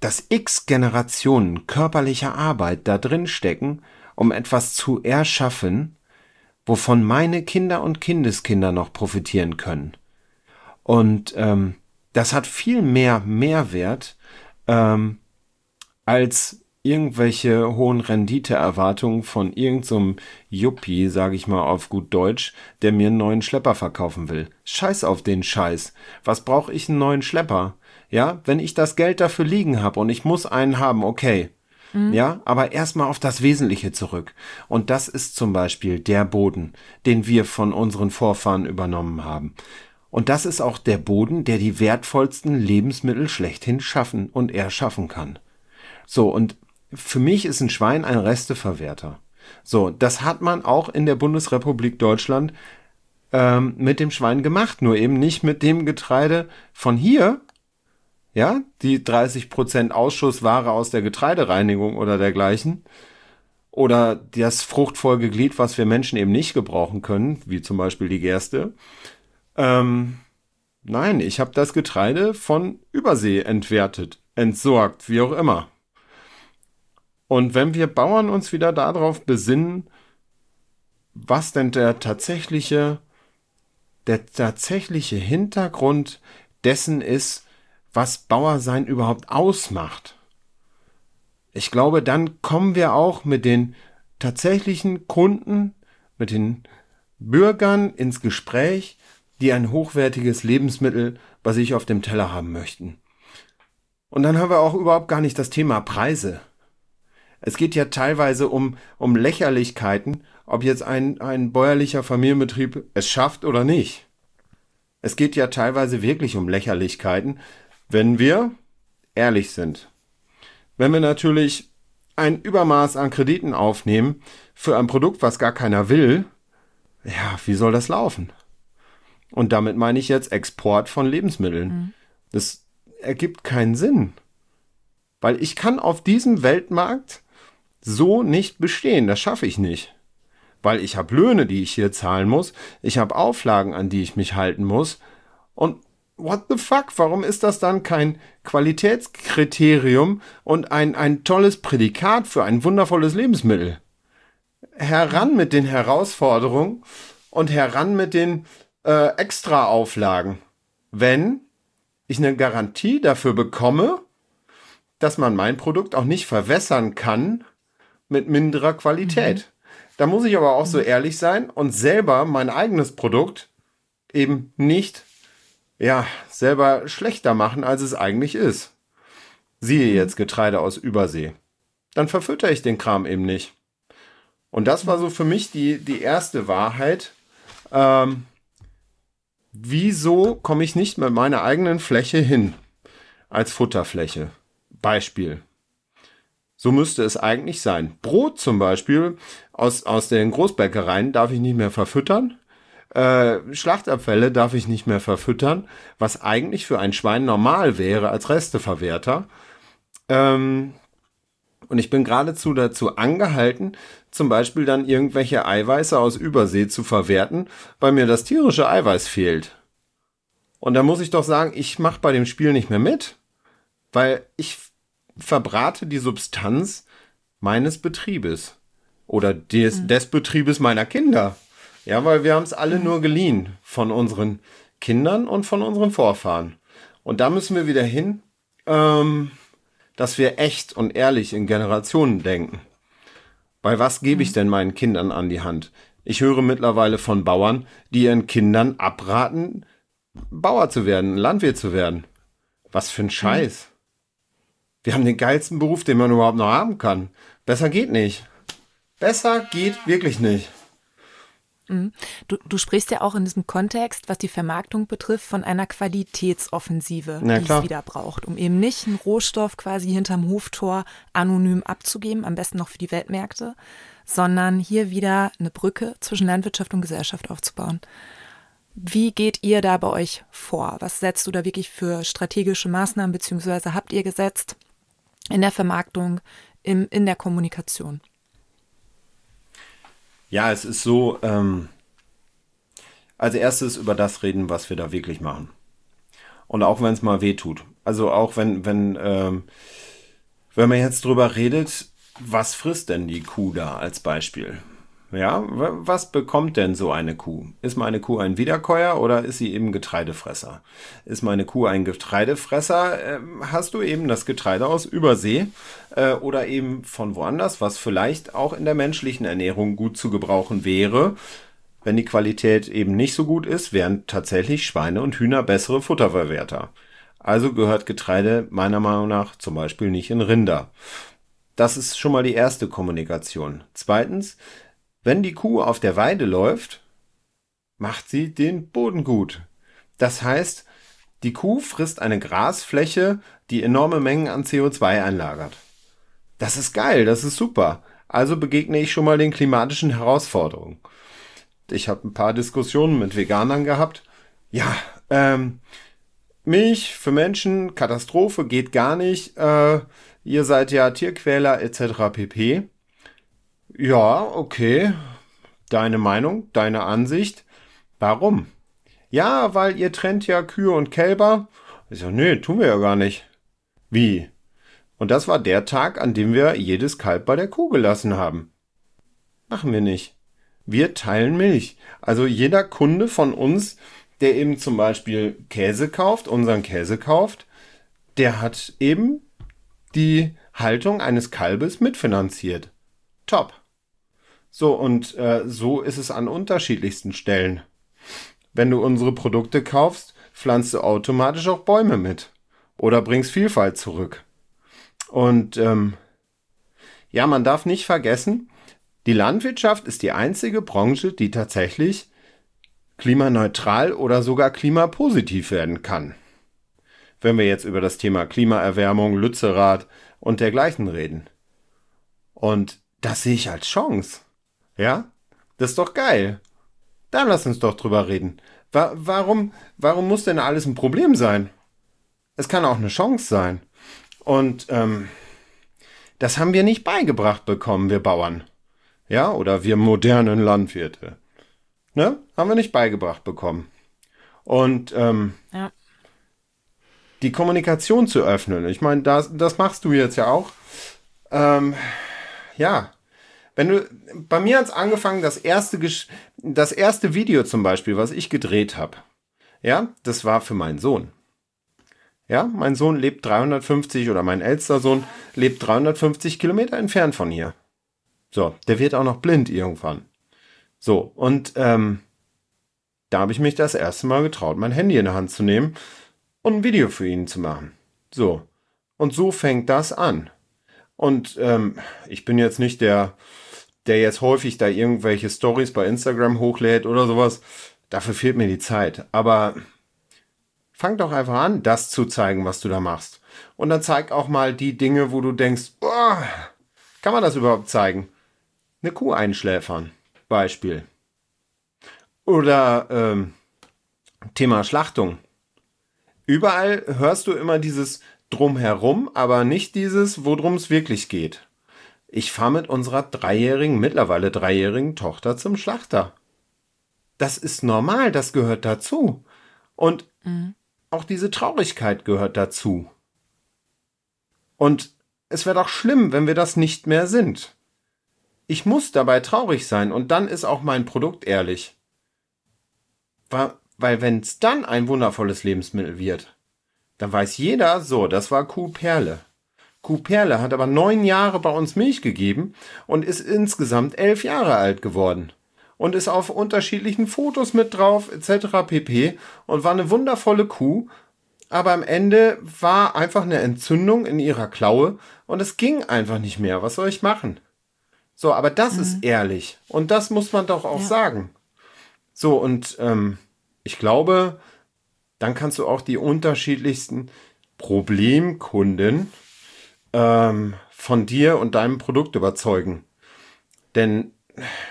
dass x Generationen körperlicher Arbeit da drin stecken, um etwas zu erschaffen, wovon meine Kinder und Kindeskinder noch profitieren können. Und ähm, das hat viel mehr Mehrwert ähm, als irgendwelche hohen Renditeerwartungen von irgendeinem so Yuppie, sag ich mal auf gut Deutsch, der mir einen neuen Schlepper verkaufen will. Scheiß auf den Scheiß. Was brauche ich einen neuen Schlepper? Ja, wenn ich das Geld dafür liegen habe und ich muss einen haben, okay. Mhm. Ja, aber erstmal auf das Wesentliche zurück. Und das ist zum Beispiel der Boden, den wir von unseren Vorfahren übernommen haben. Und das ist auch der Boden, der die wertvollsten Lebensmittel schlechthin schaffen und erschaffen kann. So, und für mich ist ein Schwein ein Resteverwerter. So, das hat man auch in der Bundesrepublik Deutschland ähm, mit dem Schwein gemacht, nur eben nicht mit dem Getreide von hier, ja, die 30% Ausschussware aus der Getreidereinigung oder dergleichen, oder das Fruchtfolgeglied, was wir Menschen eben nicht gebrauchen können, wie zum Beispiel die Gerste. Ähm, nein, ich habe das Getreide von Übersee entwertet, entsorgt, wie auch immer. Und wenn wir Bauern uns wieder darauf besinnen, was denn der tatsächliche, der tatsächliche Hintergrund dessen ist, was Bauersein überhaupt ausmacht. Ich glaube, dann kommen wir auch mit den tatsächlichen Kunden, mit den Bürgern ins Gespräch, die ein hochwertiges Lebensmittel bei sich auf dem Teller haben möchten. Und dann haben wir auch überhaupt gar nicht das Thema Preise. Es geht ja teilweise um, um Lächerlichkeiten, ob jetzt ein, ein bäuerlicher Familienbetrieb es schafft oder nicht. Es geht ja teilweise wirklich um Lächerlichkeiten, wenn wir ehrlich sind. Wenn wir natürlich ein Übermaß an Krediten aufnehmen für ein Produkt, was gar keiner will, ja, wie soll das laufen? Und damit meine ich jetzt Export von Lebensmitteln. Mhm. Das ergibt keinen Sinn. Weil ich kann auf diesem Weltmarkt so nicht bestehen. Das schaffe ich nicht. Weil ich habe Löhne, die ich hier zahlen muss. Ich habe Auflagen, an die ich mich halten muss. Und what the fuck? Warum ist das dann kein Qualitätskriterium und ein, ein tolles Prädikat für ein wundervolles Lebensmittel? Heran mit den Herausforderungen und heran mit den äh, Extra-Auflagen. Wenn ich eine Garantie dafür bekomme, dass man mein Produkt auch nicht verwässern kann mit minderer Qualität. Mhm. Da muss ich aber auch so ehrlich sein und selber mein eigenes Produkt eben nicht ja, selber schlechter machen, als es eigentlich ist. Siehe jetzt Getreide aus Übersee. Dann verfütter ich den Kram eben nicht. Und das war so für mich die, die erste Wahrheit. Ähm, wieso komme ich nicht mit meiner eigenen Fläche hin als Futterfläche? Beispiel. So müsste es eigentlich sein. Brot zum Beispiel aus, aus den Großbäckereien darf ich nicht mehr verfüttern. Äh, Schlachtabfälle darf ich nicht mehr verfüttern, was eigentlich für ein Schwein normal wäre als Resteverwerter. Ähm, und ich bin geradezu dazu angehalten, zum Beispiel dann irgendwelche Eiweiße aus Übersee zu verwerten, weil mir das tierische Eiweiß fehlt. Und da muss ich doch sagen, ich mache bei dem Spiel nicht mehr mit, weil ich verbrate die Substanz meines Betriebes oder des, mhm. des Betriebes meiner Kinder. Ja, weil wir haben es alle nur geliehen von unseren Kindern und von unseren Vorfahren. Und da müssen wir wieder hin, ähm, dass wir echt und ehrlich in Generationen denken. Bei was gebe ich mhm. denn meinen Kindern an die Hand? Ich höre mittlerweile von Bauern, die ihren Kindern abraten, Bauer zu werden, Landwirt zu werden. Was für ein mhm. Scheiß. Wir haben den geilsten Beruf, den man überhaupt noch haben kann. Besser geht nicht. Besser geht wirklich nicht. Mhm. Du, du, sprichst ja auch in diesem Kontext, was die Vermarktung betrifft, von einer Qualitätsoffensive, Na, die es wieder braucht, um eben nicht einen Rohstoff quasi hinterm Hoftor anonym abzugeben, am besten noch für die Weltmärkte, sondern hier wieder eine Brücke zwischen Landwirtschaft und Gesellschaft aufzubauen. Wie geht ihr da bei euch vor? Was setzt du da wirklich für strategische Maßnahmen beziehungsweise habt ihr gesetzt in der Vermarktung, im, in der Kommunikation? Ja, es ist so, ähm, als erstes über das reden, was wir da wirklich machen. Und auch wenn es mal weh tut. Also auch wenn, wenn, ähm, wenn man jetzt drüber redet, was frisst denn die Kuh da als Beispiel? Ja, was bekommt denn so eine Kuh? Ist meine Kuh ein Wiederkäuer oder ist sie eben Getreidefresser? Ist meine Kuh ein Getreidefresser, äh, hast du eben das Getreide aus Übersee äh, oder eben von woanders, was vielleicht auch in der menschlichen Ernährung gut zu gebrauchen wäre. Wenn die Qualität eben nicht so gut ist, wären tatsächlich Schweine und Hühner bessere Futterverwerter. Also gehört Getreide meiner Meinung nach zum Beispiel nicht in Rinder. Das ist schon mal die erste Kommunikation. Zweitens, wenn die Kuh auf der Weide läuft, macht sie den Boden gut. Das heißt, die Kuh frisst eine Grasfläche, die enorme Mengen an CO2 einlagert. Das ist geil, das ist super. Also begegne ich schon mal den klimatischen Herausforderungen. Ich habe ein paar Diskussionen mit Veganern gehabt. Ja, ähm, Milch für Menschen, Katastrophe, geht gar nicht. Äh, ihr seid ja Tierquäler etc. pp. Ja, okay. Deine Meinung, deine Ansicht. Warum? Ja, weil ihr trennt ja Kühe und Kälber. Ich so, nee, tun wir ja gar nicht. Wie? Und das war der Tag, an dem wir jedes Kalb bei der Kuh gelassen haben. Machen wir nicht. Wir teilen Milch. Also jeder Kunde von uns, der eben zum Beispiel Käse kauft, unseren Käse kauft, der hat eben die Haltung eines Kalbes mitfinanziert. Top. So, und äh, so ist es an unterschiedlichsten Stellen. Wenn du unsere Produkte kaufst, pflanzt du automatisch auch Bäume mit. Oder bringst Vielfalt zurück. Und ähm, ja, man darf nicht vergessen, die Landwirtschaft ist die einzige Branche, die tatsächlich klimaneutral oder sogar klimapositiv werden kann. Wenn wir jetzt über das Thema Klimaerwärmung, Lützerath und dergleichen reden. Und das sehe ich als Chance. Ja? Das ist doch geil. Da lass uns doch drüber reden. Wa warum, warum muss denn alles ein Problem sein? Es kann auch eine Chance sein. Und ähm, das haben wir nicht beigebracht bekommen, wir Bauern. Ja, oder wir modernen Landwirte. Ne? Haben wir nicht beigebracht bekommen. Und ähm, ja. die Kommunikation zu öffnen. Ich meine, das, das machst du jetzt ja auch. Ähm, ja, wenn du, bei mir hat es angefangen, das erste, das erste Video zum Beispiel, was ich gedreht habe, ja, das war für meinen Sohn. Ja, mein Sohn lebt 350 oder mein ältester Sohn lebt 350 Kilometer entfernt von hier. So, der wird auch noch blind irgendwann. So, und ähm, da habe ich mich das erste Mal getraut, mein Handy in der Hand zu nehmen und ein Video für ihn zu machen. So, und so fängt das an. Und ähm, ich bin jetzt nicht der, der jetzt häufig da irgendwelche Stories bei Instagram hochlädt oder sowas. Dafür fehlt mir die Zeit. Aber fang doch einfach an, das zu zeigen, was du da machst. Und dann zeig auch mal die Dinge, wo du denkst, oh, kann man das überhaupt zeigen? Eine Kuh einschläfern, Beispiel. Oder ähm, Thema Schlachtung. Überall hörst du immer dieses drumherum, aber nicht dieses, worum es wirklich geht. Ich fahre mit unserer dreijährigen, mittlerweile dreijährigen Tochter zum Schlachter. Das ist normal, das gehört dazu. Und mhm. auch diese Traurigkeit gehört dazu. Und es wäre doch schlimm, wenn wir das nicht mehr sind. Ich muss dabei traurig sein und dann ist auch mein Produkt ehrlich. Weil wenn es dann ein wundervolles Lebensmittel wird, dann weiß jeder, so, das war Kuh Perle. Kuh Perle hat aber neun Jahre bei uns Milch gegeben und ist insgesamt elf Jahre alt geworden. Und ist auf unterschiedlichen Fotos mit drauf, etc. pp. Und war eine wundervolle Kuh. Aber am Ende war einfach eine Entzündung in ihrer Klaue und es ging einfach nicht mehr. Was soll ich machen? So, aber das mhm. ist ehrlich. Und das muss man doch auch ja. sagen. So, und ähm, ich glaube, dann kannst du auch die unterschiedlichsten Problemkunden ähm, von dir und deinem Produkt überzeugen. Denn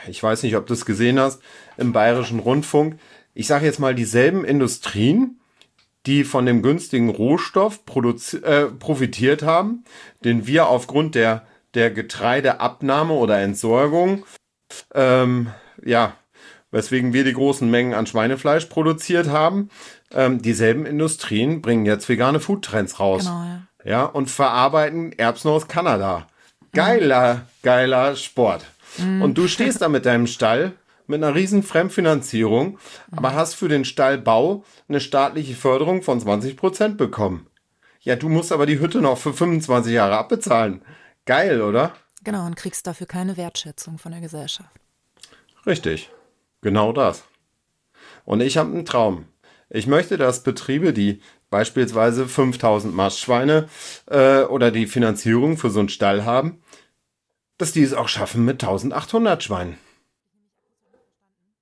ich weiß nicht, ob du es gesehen hast, im bayerischen Rundfunk, ich sage jetzt mal dieselben Industrien, die von dem günstigen Rohstoff äh, profitiert haben, den wir aufgrund der, der Getreideabnahme oder Entsorgung ähm, ja, weswegen wir die großen Mengen an Schweinefleisch produziert haben. Ähm, dieselben Industrien bringen jetzt vegane Foodtrends raus. Genau, ja. Ja. und verarbeiten Erbsen aus Kanada. Geiler, mhm. geiler Sport. Mhm. Und du stehst da mit deinem Stall mit einer riesen Fremdfinanzierung, mhm. aber hast für den Stallbau eine staatliche Förderung von 20 Prozent bekommen. Ja, du musst aber die Hütte noch für 25 Jahre abbezahlen. Geil, oder? Genau, und kriegst dafür keine Wertschätzung von der Gesellschaft. Richtig. Genau das. Und ich habe einen Traum. Ich möchte, dass Betriebe, die beispielsweise 5000 Mastschweine äh, oder die Finanzierung für so einen Stall haben, dass die es auch schaffen mit 1800 Schweinen.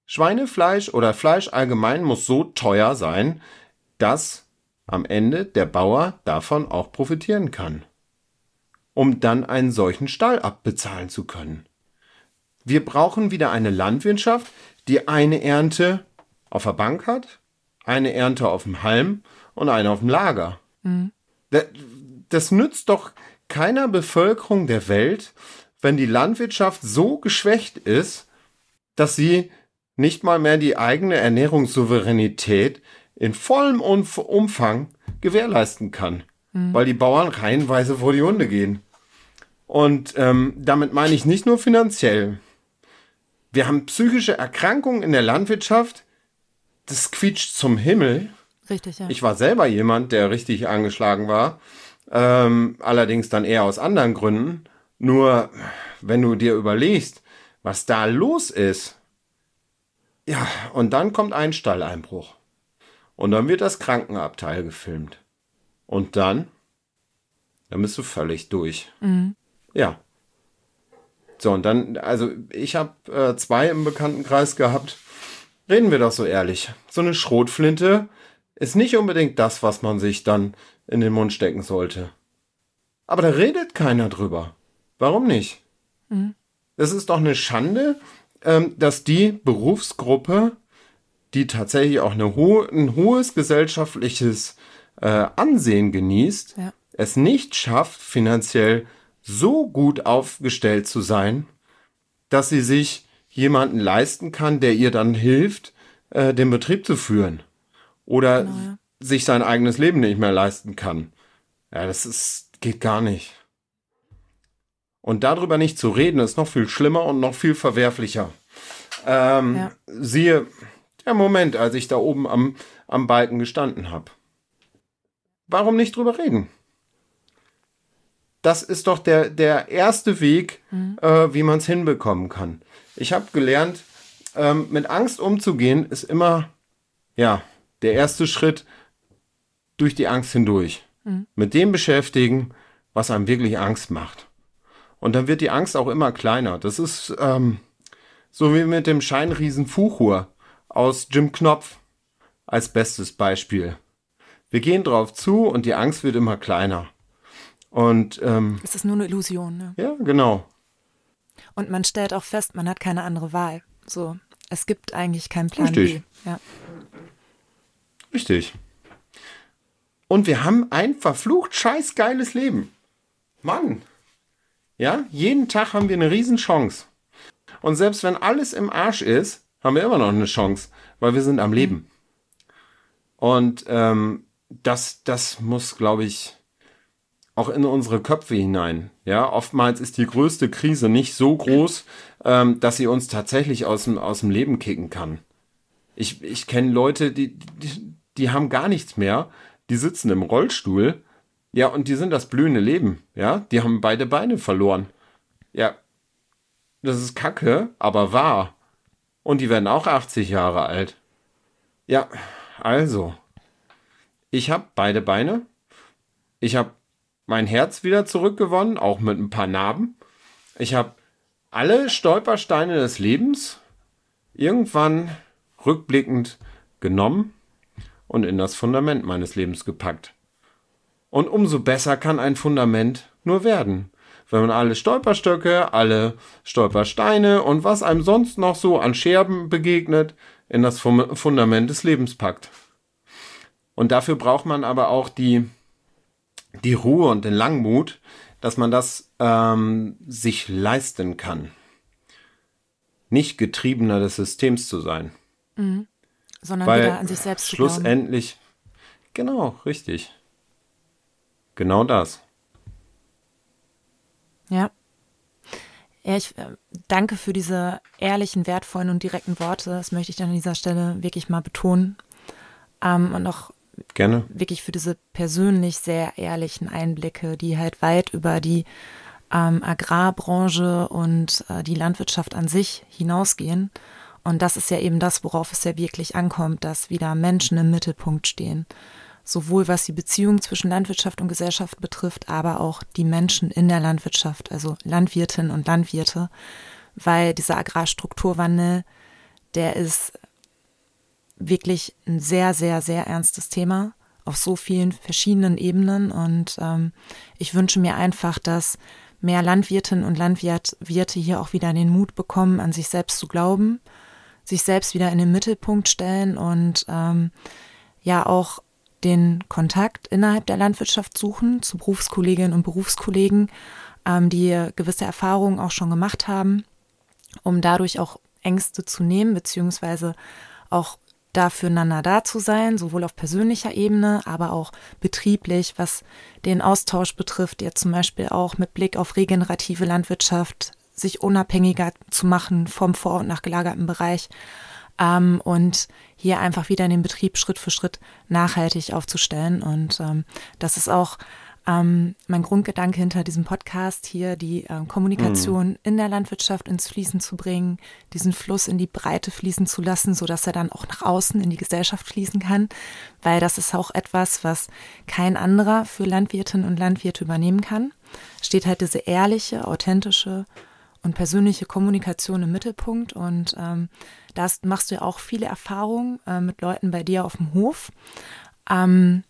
Schweinefleisch oder Fleisch allgemein muss so teuer sein, dass am Ende der Bauer davon auch profitieren kann, um dann einen solchen Stall abbezahlen zu können. Wir brauchen wieder eine Landwirtschaft, die eine Ernte auf der Bank hat, eine Ernte auf dem Halm und eine auf dem Lager. Mhm. Das, das nützt doch keiner Bevölkerung der Welt, wenn die Landwirtschaft so geschwächt ist, dass sie nicht mal mehr die eigene Ernährungssouveränität in vollem Umfang gewährleisten kann, mhm. weil die Bauern reihenweise vor die Hunde gehen. Und ähm, damit meine ich nicht nur finanziell. Wir haben psychische Erkrankungen in der Landwirtschaft. Das quietscht zum Himmel. Richtig, ja. Ich war selber jemand, der richtig angeschlagen war. Ähm, allerdings dann eher aus anderen Gründen. Nur, wenn du dir überlegst, was da los ist. Ja, und dann kommt ein Stalleinbruch. Und dann wird das Krankenabteil gefilmt. Und dann, dann bist du völlig durch. Mhm. Ja. So, und dann, also ich habe äh, zwei im Bekanntenkreis gehabt. Reden wir doch so ehrlich. So eine Schrotflinte ist nicht unbedingt das, was man sich dann in den Mund stecken sollte. Aber da redet keiner drüber. Warum nicht? Mhm. Es ist doch eine Schande, ähm, dass die Berufsgruppe, die tatsächlich auch ho ein hohes gesellschaftliches äh, Ansehen genießt, ja. es nicht schafft, finanziell so gut aufgestellt zu sein, dass sie sich jemanden leisten kann, der ihr dann hilft, äh, den Betrieb zu führen. Oder genau, ja. sich sein eigenes Leben nicht mehr leisten kann. Ja, das ist, geht gar nicht. Und darüber nicht zu reden, ist noch viel schlimmer und noch viel verwerflicher. Ähm, ja. Siehe, der Moment, als ich da oben am, am Balken gestanden habe. Warum nicht drüber reden? Das ist doch der, der erste Weg, mhm. äh, wie man es hinbekommen kann. Ich habe gelernt, ähm, mit Angst umzugehen, ist immer, ja, der erste Schritt durch die Angst hindurch. Mhm. Mit dem beschäftigen, was einem wirklich Angst macht. Und dann wird die Angst auch immer kleiner. Das ist ähm, so wie mit dem Scheinriesen Fuchur aus Jim Knopf als bestes Beispiel. Wir gehen drauf zu und die Angst wird immer kleiner. Und ähm, es ist nur eine Illusion, ne? Ja, genau. Und man stellt auch fest, man hat keine andere Wahl. So, es gibt eigentlich keinen Plan Richtig. B. Ja. Richtig. Und wir haben ein verflucht scheiß geiles Leben. Mann. Ja, jeden Tag haben wir eine Riesenchance. Und selbst wenn alles im Arsch ist, haben wir immer noch eine Chance, weil wir sind am Leben. Und ähm, das, das muss, glaube ich, auch in unsere Köpfe hinein. Ja, oftmals ist die größte Krise nicht so groß, ähm, dass sie uns tatsächlich aus dem, aus dem Leben kicken kann. Ich, ich kenne Leute, die, die, die haben gar nichts mehr, die sitzen im Rollstuhl, ja, und die sind das blühende Leben, ja, die haben beide Beine verloren. Ja, das ist kacke, aber wahr. Und die werden auch 80 Jahre alt. Ja, also. Ich habe beide Beine. Ich habe mein Herz wieder zurückgewonnen, auch mit ein paar Narben. Ich habe alle Stolpersteine des Lebens irgendwann rückblickend genommen und in das Fundament meines Lebens gepackt. Und umso besser kann ein Fundament nur werden wenn man alle Stolperstöcke, alle Stolpersteine und was einem sonst noch so an Scherben begegnet, in das Fundament des Lebens packt. Und dafür braucht man aber auch die, die Ruhe und den Langmut, dass man das ähm, sich leisten kann. Nicht getriebener des Systems zu sein. Mhm. Sondern Weil wieder an sich selbst zu Schlussendlich, genau, richtig. Genau das. Ja. Ja, ich äh, danke für diese ehrlichen, wertvollen und direkten Worte. Das möchte ich dann an dieser Stelle wirklich mal betonen. Ähm, und auch Gerne. wirklich für diese persönlich sehr ehrlichen Einblicke, die halt weit über die ähm, Agrarbranche und äh, die Landwirtschaft an sich hinausgehen. Und das ist ja eben das, worauf es ja wirklich ankommt, dass wieder Menschen im Mittelpunkt stehen. Sowohl was die Beziehung zwischen Landwirtschaft und Gesellschaft betrifft, aber auch die Menschen in der Landwirtschaft, also Landwirtinnen und Landwirte, weil dieser Agrarstrukturwandel, der ist wirklich ein sehr, sehr, sehr ernstes Thema auf so vielen verschiedenen Ebenen. Und ähm, ich wünsche mir einfach, dass mehr Landwirtinnen und Landwirte hier auch wieder den Mut bekommen, an sich selbst zu glauben, sich selbst wieder in den Mittelpunkt stellen und ähm, ja auch den Kontakt innerhalb der Landwirtschaft suchen zu Berufskolleginnen und Berufskollegen, ähm, die gewisse Erfahrungen auch schon gemacht haben, um dadurch auch Ängste zu nehmen, beziehungsweise auch dafüreinander da zu sein, sowohl auf persönlicher Ebene, aber auch betrieblich, was den Austausch betrifft, jetzt zum Beispiel auch mit Blick auf regenerative Landwirtschaft, sich unabhängiger zu machen vom vor- und nachgelagerten Bereich ähm, und hier einfach wieder in den Betrieb Schritt für Schritt nachhaltig aufzustellen. Und ähm, das ist auch ähm, mein Grundgedanke hinter diesem Podcast hier, die ähm, Kommunikation mhm. in der Landwirtschaft ins Fließen zu bringen, diesen Fluss in die Breite fließen zu lassen, sodass er dann auch nach außen in die Gesellschaft fließen kann, weil das ist auch etwas, was kein anderer für Landwirtinnen und Landwirte übernehmen kann. Steht halt diese ehrliche, authentische und persönliche Kommunikation im Mittelpunkt und ähm, da machst du ja auch viele Erfahrungen äh, mit Leuten bei dir auf dem Hof. Ähm,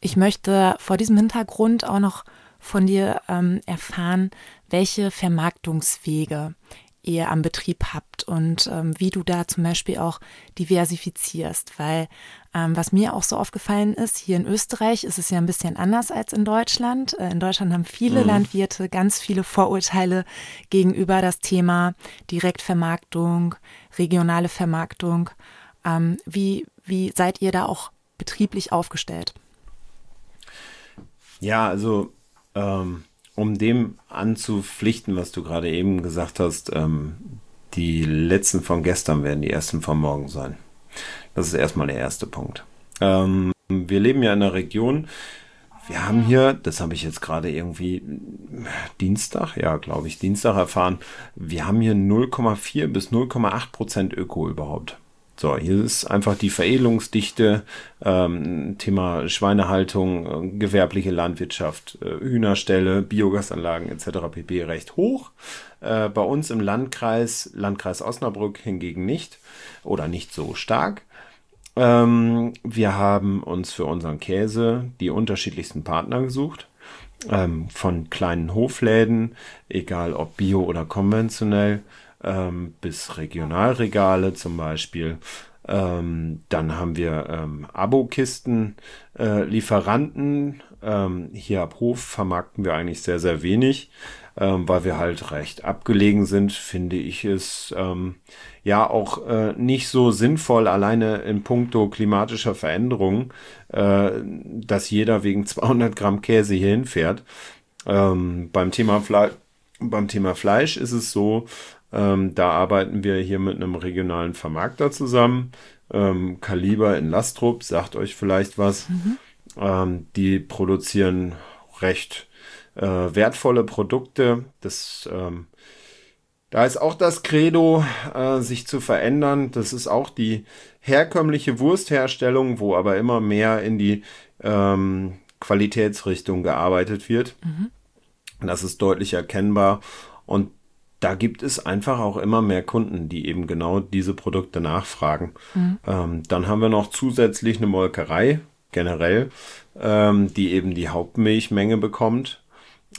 ich möchte vor diesem Hintergrund auch noch von dir ähm, erfahren, welche Vermarktungswege ihr am Betrieb habt und ähm, wie du da zum Beispiel auch diversifizierst. Weil ähm, was mir auch so aufgefallen ist, hier in Österreich ist es ja ein bisschen anders als in Deutschland. Äh, in Deutschland haben viele mhm. Landwirte ganz viele Vorurteile gegenüber das Thema Direktvermarktung, regionale Vermarktung. Ähm, wie, wie seid ihr da auch betrieblich aufgestellt? Ja, also ähm, um dem anzupflichten, was du gerade eben gesagt hast, ähm, die letzten von gestern werden die ersten von morgen sein. Das ist erstmal der erste Punkt. Ähm, wir leben ja in einer Region, wir haben hier, das habe ich jetzt gerade irgendwie Dienstag, ja, glaube ich, Dienstag erfahren, wir haben hier 0,4 bis 0,8 Prozent Öko überhaupt. So, hier ist einfach die Veredelungsdichte, ähm, Thema Schweinehaltung, äh, gewerbliche Landwirtschaft, äh, Hühnerställe, Biogasanlagen etc. pp. recht hoch. Äh, bei uns im Landkreis, Landkreis Osnabrück hingegen nicht oder nicht so stark. Ähm, wir haben uns für unseren Käse die unterschiedlichsten Partner gesucht. Ähm, von kleinen Hofläden, egal ob bio oder konventionell, ähm, bis Regionalregale zum Beispiel. Ähm, dann haben wir ähm, Abokisten, äh, Lieferanten. Ähm, hier ab Hof vermarkten wir eigentlich sehr, sehr wenig, ähm, weil wir halt recht abgelegen sind, finde ich es ähm, ja auch äh, nicht so sinnvoll, alleine in puncto klimatischer Veränderung, äh, dass jeder wegen 200 Gramm Käse hier hinfährt. Ähm, beim Thema beim Thema Fleisch ist es so, ähm, da arbeiten wir hier mit einem regionalen Vermarkter zusammen. Ähm, Kaliber in Lastrup, sagt euch vielleicht was. Mhm. Ähm, die produzieren recht äh, wertvolle Produkte. Das, ähm, da ist auch das Credo, äh, sich zu verändern. Das ist auch die herkömmliche Wurstherstellung, wo aber immer mehr in die ähm, Qualitätsrichtung gearbeitet wird. Mhm. Das ist deutlich erkennbar. Und da gibt es einfach auch immer mehr Kunden, die eben genau diese Produkte nachfragen. Mhm. Ähm, dann haben wir noch zusätzlich eine Molkerei generell, ähm, die eben die Hauptmilchmenge bekommt.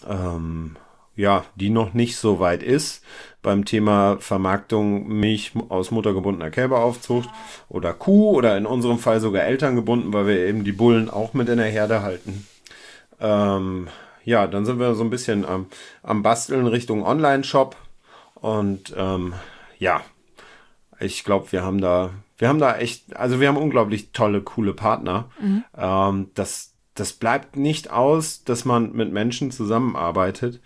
Ähm, ja, die noch nicht so weit ist beim Thema Vermarktung Milch aus muttergebundener Kälberaufzucht oder Kuh oder in unserem Fall sogar Eltern gebunden, weil wir eben die Bullen auch mit in der Herde halten. Ähm, ja, dann sind wir so ein bisschen am, am Basteln Richtung Online-Shop. Und ähm, ja, ich glaube, wir haben da, wir haben da echt, also wir haben unglaublich tolle, coole Partner. Mhm. Ähm, das, das bleibt nicht aus, dass man mit Menschen zusammenarbeitet.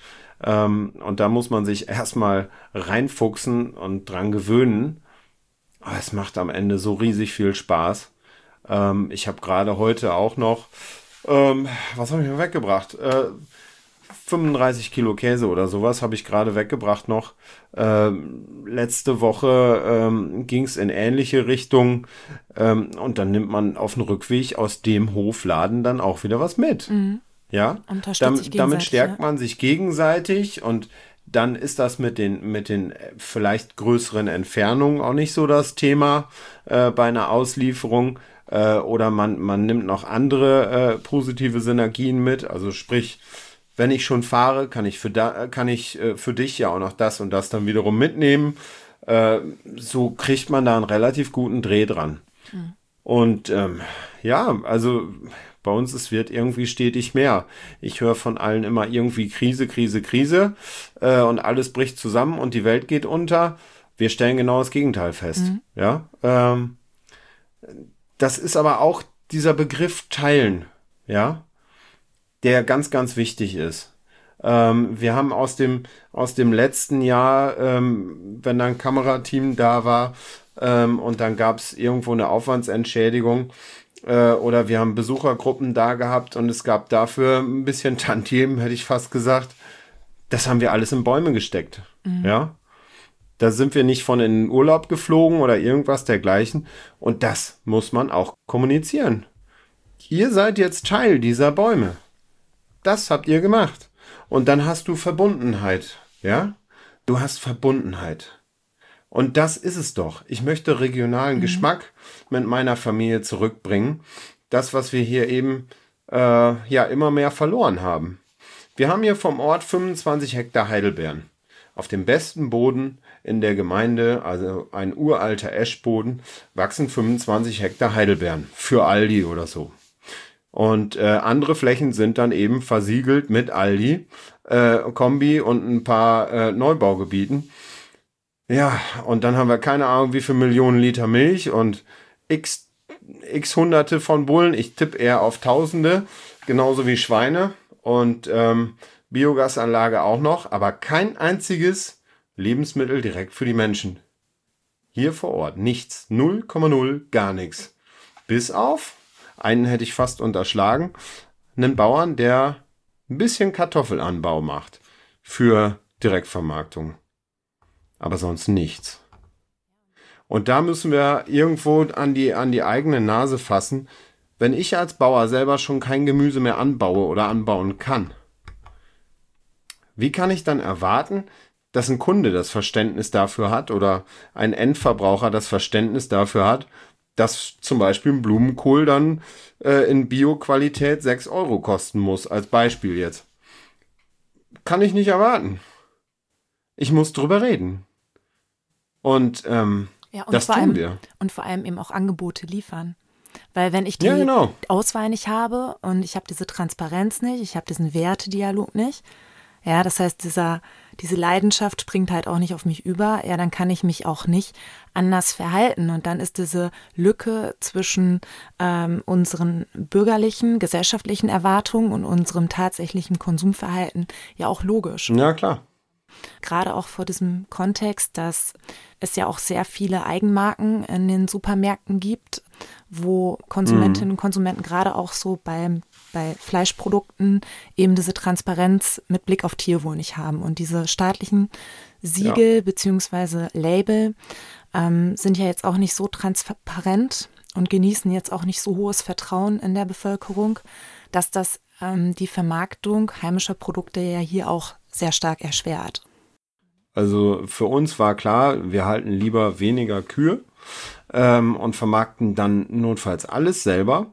Ähm, und da muss man sich erstmal reinfuchsen und dran gewöhnen. Aber es macht am Ende so riesig viel Spaß. Ähm, ich habe gerade heute auch noch, ähm, was habe ich mir weggebracht? Äh, 35 Kilo Käse oder sowas habe ich gerade weggebracht noch. Ähm, letzte Woche ähm, ging es in ähnliche Richtung ähm, und dann nimmt man auf dem Rückweg aus dem Hofladen dann auch wieder was mit. Mhm. Ja, damit, damit stärkt ja. man sich gegenseitig und dann ist das mit den, mit den vielleicht größeren Entfernungen auch nicht so das Thema äh, bei einer Auslieferung. Äh, oder man, man nimmt noch andere äh, positive Synergien mit, also sprich, wenn ich schon fahre, kann ich für, da, kann ich, äh, für dich ja auch noch das und das dann wiederum mitnehmen. Äh, so kriegt man da einen relativ guten Dreh dran. Mhm. Und ähm, ja, also bei uns es wird irgendwie stetig mehr. Ich höre von allen immer irgendwie Krise, Krise, Krise äh, und alles bricht zusammen und die Welt geht unter. Wir stellen genau das Gegenteil fest. Mhm. Ja, ähm, das ist aber auch dieser Begriff teilen. Ja, der ganz, ganz wichtig ist. Ähm, wir haben aus dem, aus dem letzten Jahr, ähm, wenn da ein Kamerateam da war ähm, und dann gab es irgendwo eine Aufwandsentschädigung äh, oder wir haben Besuchergruppen da gehabt und es gab dafür ein bisschen Tantiem, hätte ich fast gesagt. Das haben wir alles in Bäume gesteckt. Mhm. Ja. Da sind wir nicht von in den Urlaub geflogen oder irgendwas dergleichen. Und das muss man auch kommunizieren. Ihr seid jetzt Teil dieser Bäume. Das habt ihr gemacht. Und dann hast du Verbundenheit, ja? Du hast Verbundenheit. Und das ist es doch. Ich möchte regionalen mhm. Geschmack mit meiner Familie zurückbringen. Das, was wir hier eben äh, ja immer mehr verloren haben. Wir haben hier vom Ort 25 Hektar Heidelbeeren. Auf dem besten Boden in der Gemeinde, also ein uralter Eschboden, wachsen 25 Hektar Heidelbeeren für Aldi oder so. Und äh, andere Flächen sind dann eben versiegelt mit Aldi, äh, Kombi und ein paar äh, Neubaugebieten. Ja, und dann haben wir keine Ahnung, wie viel Millionen Liter Milch und x, x Hunderte von Bullen. Ich tippe eher auf Tausende, genauso wie Schweine und ähm, Biogasanlage auch noch, aber kein einziges Lebensmittel direkt für die Menschen. Hier vor Ort nichts, 0,0, gar nichts. Bis auf einen hätte ich fast unterschlagen. Einen Bauern, der ein bisschen Kartoffelanbau macht für Direktvermarktung. Aber sonst nichts. Und da müssen wir irgendwo an die, an die eigene Nase fassen. Wenn ich als Bauer selber schon kein Gemüse mehr anbaue oder anbauen kann, wie kann ich dann erwarten, dass ein Kunde das Verständnis dafür hat oder ein Endverbraucher das Verständnis dafür hat, dass zum Beispiel ein Blumenkohl dann äh, in Bio-Qualität 6 Euro kosten muss, als Beispiel jetzt. Kann ich nicht erwarten. Ich muss drüber reden. Und, ähm, ja, und das tun allem, wir. Und vor allem eben auch Angebote liefern. Weil wenn ich die ja, genau. Auswahl nicht habe und ich habe diese Transparenz nicht, ich habe diesen Wertedialog nicht, ja, das heißt, dieser, diese Leidenschaft springt halt auch nicht auf mich über. Ja, dann kann ich mich auch nicht anders verhalten. Und dann ist diese Lücke zwischen ähm, unseren bürgerlichen, gesellschaftlichen Erwartungen und unserem tatsächlichen Konsumverhalten ja auch logisch. Ja, klar. Gerade auch vor diesem Kontext, dass es ja auch sehr viele Eigenmarken in den Supermärkten gibt, wo Konsumentinnen und Konsumenten gerade auch so beim bei Fleischprodukten eben diese Transparenz mit Blick auf Tierwohl nicht haben. Und diese staatlichen Siegel ja. bzw. Label ähm, sind ja jetzt auch nicht so transparent und genießen jetzt auch nicht so hohes Vertrauen in der Bevölkerung, dass das ähm, die Vermarktung heimischer Produkte ja hier auch sehr stark erschwert. Also für uns war klar, wir halten lieber weniger Kühe ähm, und vermarkten dann notfalls alles selber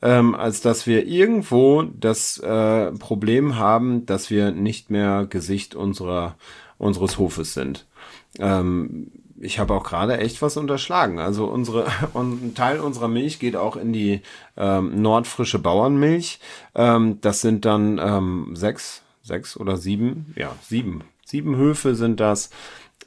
ähm, als dass wir irgendwo das äh, Problem haben, dass wir nicht mehr Gesicht unserer unseres Hofes sind. Ähm, ich habe auch gerade echt was unterschlagen. Also unsere ein Teil unserer Milch geht auch in die ähm, nordfrische Bauernmilch. Ähm, das sind dann ähm, sechs, sechs oder sieben, ja sieben, sieben Höfe sind das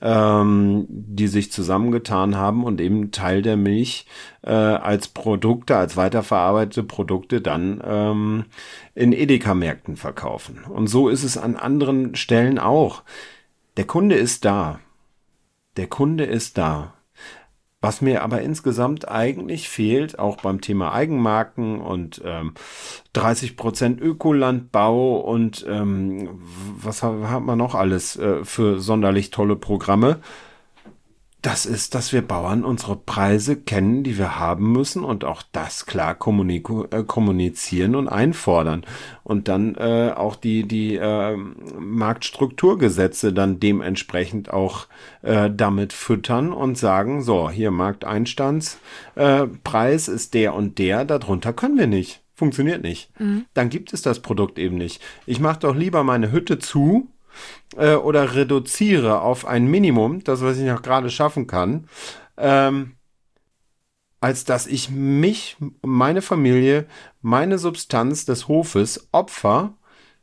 ähm, die sich zusammengetan haben und eben Teil der Milch äh, als Produkte, als weiterverarbeitete Produkte dann ähm, in Edeka-Märkten verkaufen. Und so ist es an anderen Stellen auch. Der Kunde ist da. Der Kunde ist da. Was mir aber insgesamt eigentlich fehlt, auch beim Thema Eigenmarken und ähm, 30 Prozent Ökolandbau und ähm, was hat, hat man noch alles äh, für sonderlich tolle Programme, das ist, dass wir Bauern unsere Preise kennen, die wir haben müssen und auch das klar äh, kommunizieren und einfordern. Und dann äh, auch die die äh, Marktstrukturgesetze dann dementsprechend auch äh, damit füttern und sagen so hier Markteinstandspreis äh, ist der und der darunter können wir nicht. Funktioniert nicht. Mhm. dann gibt es das Produkt eben nicht. Ich mache doch lieber meine Hütte zu äh, oder reduziere auf ein Minimum, das, was ich noch gerade schaffen kann, ähm, als dass ich mich, meine Familie, meine Substanz des Hofes opfer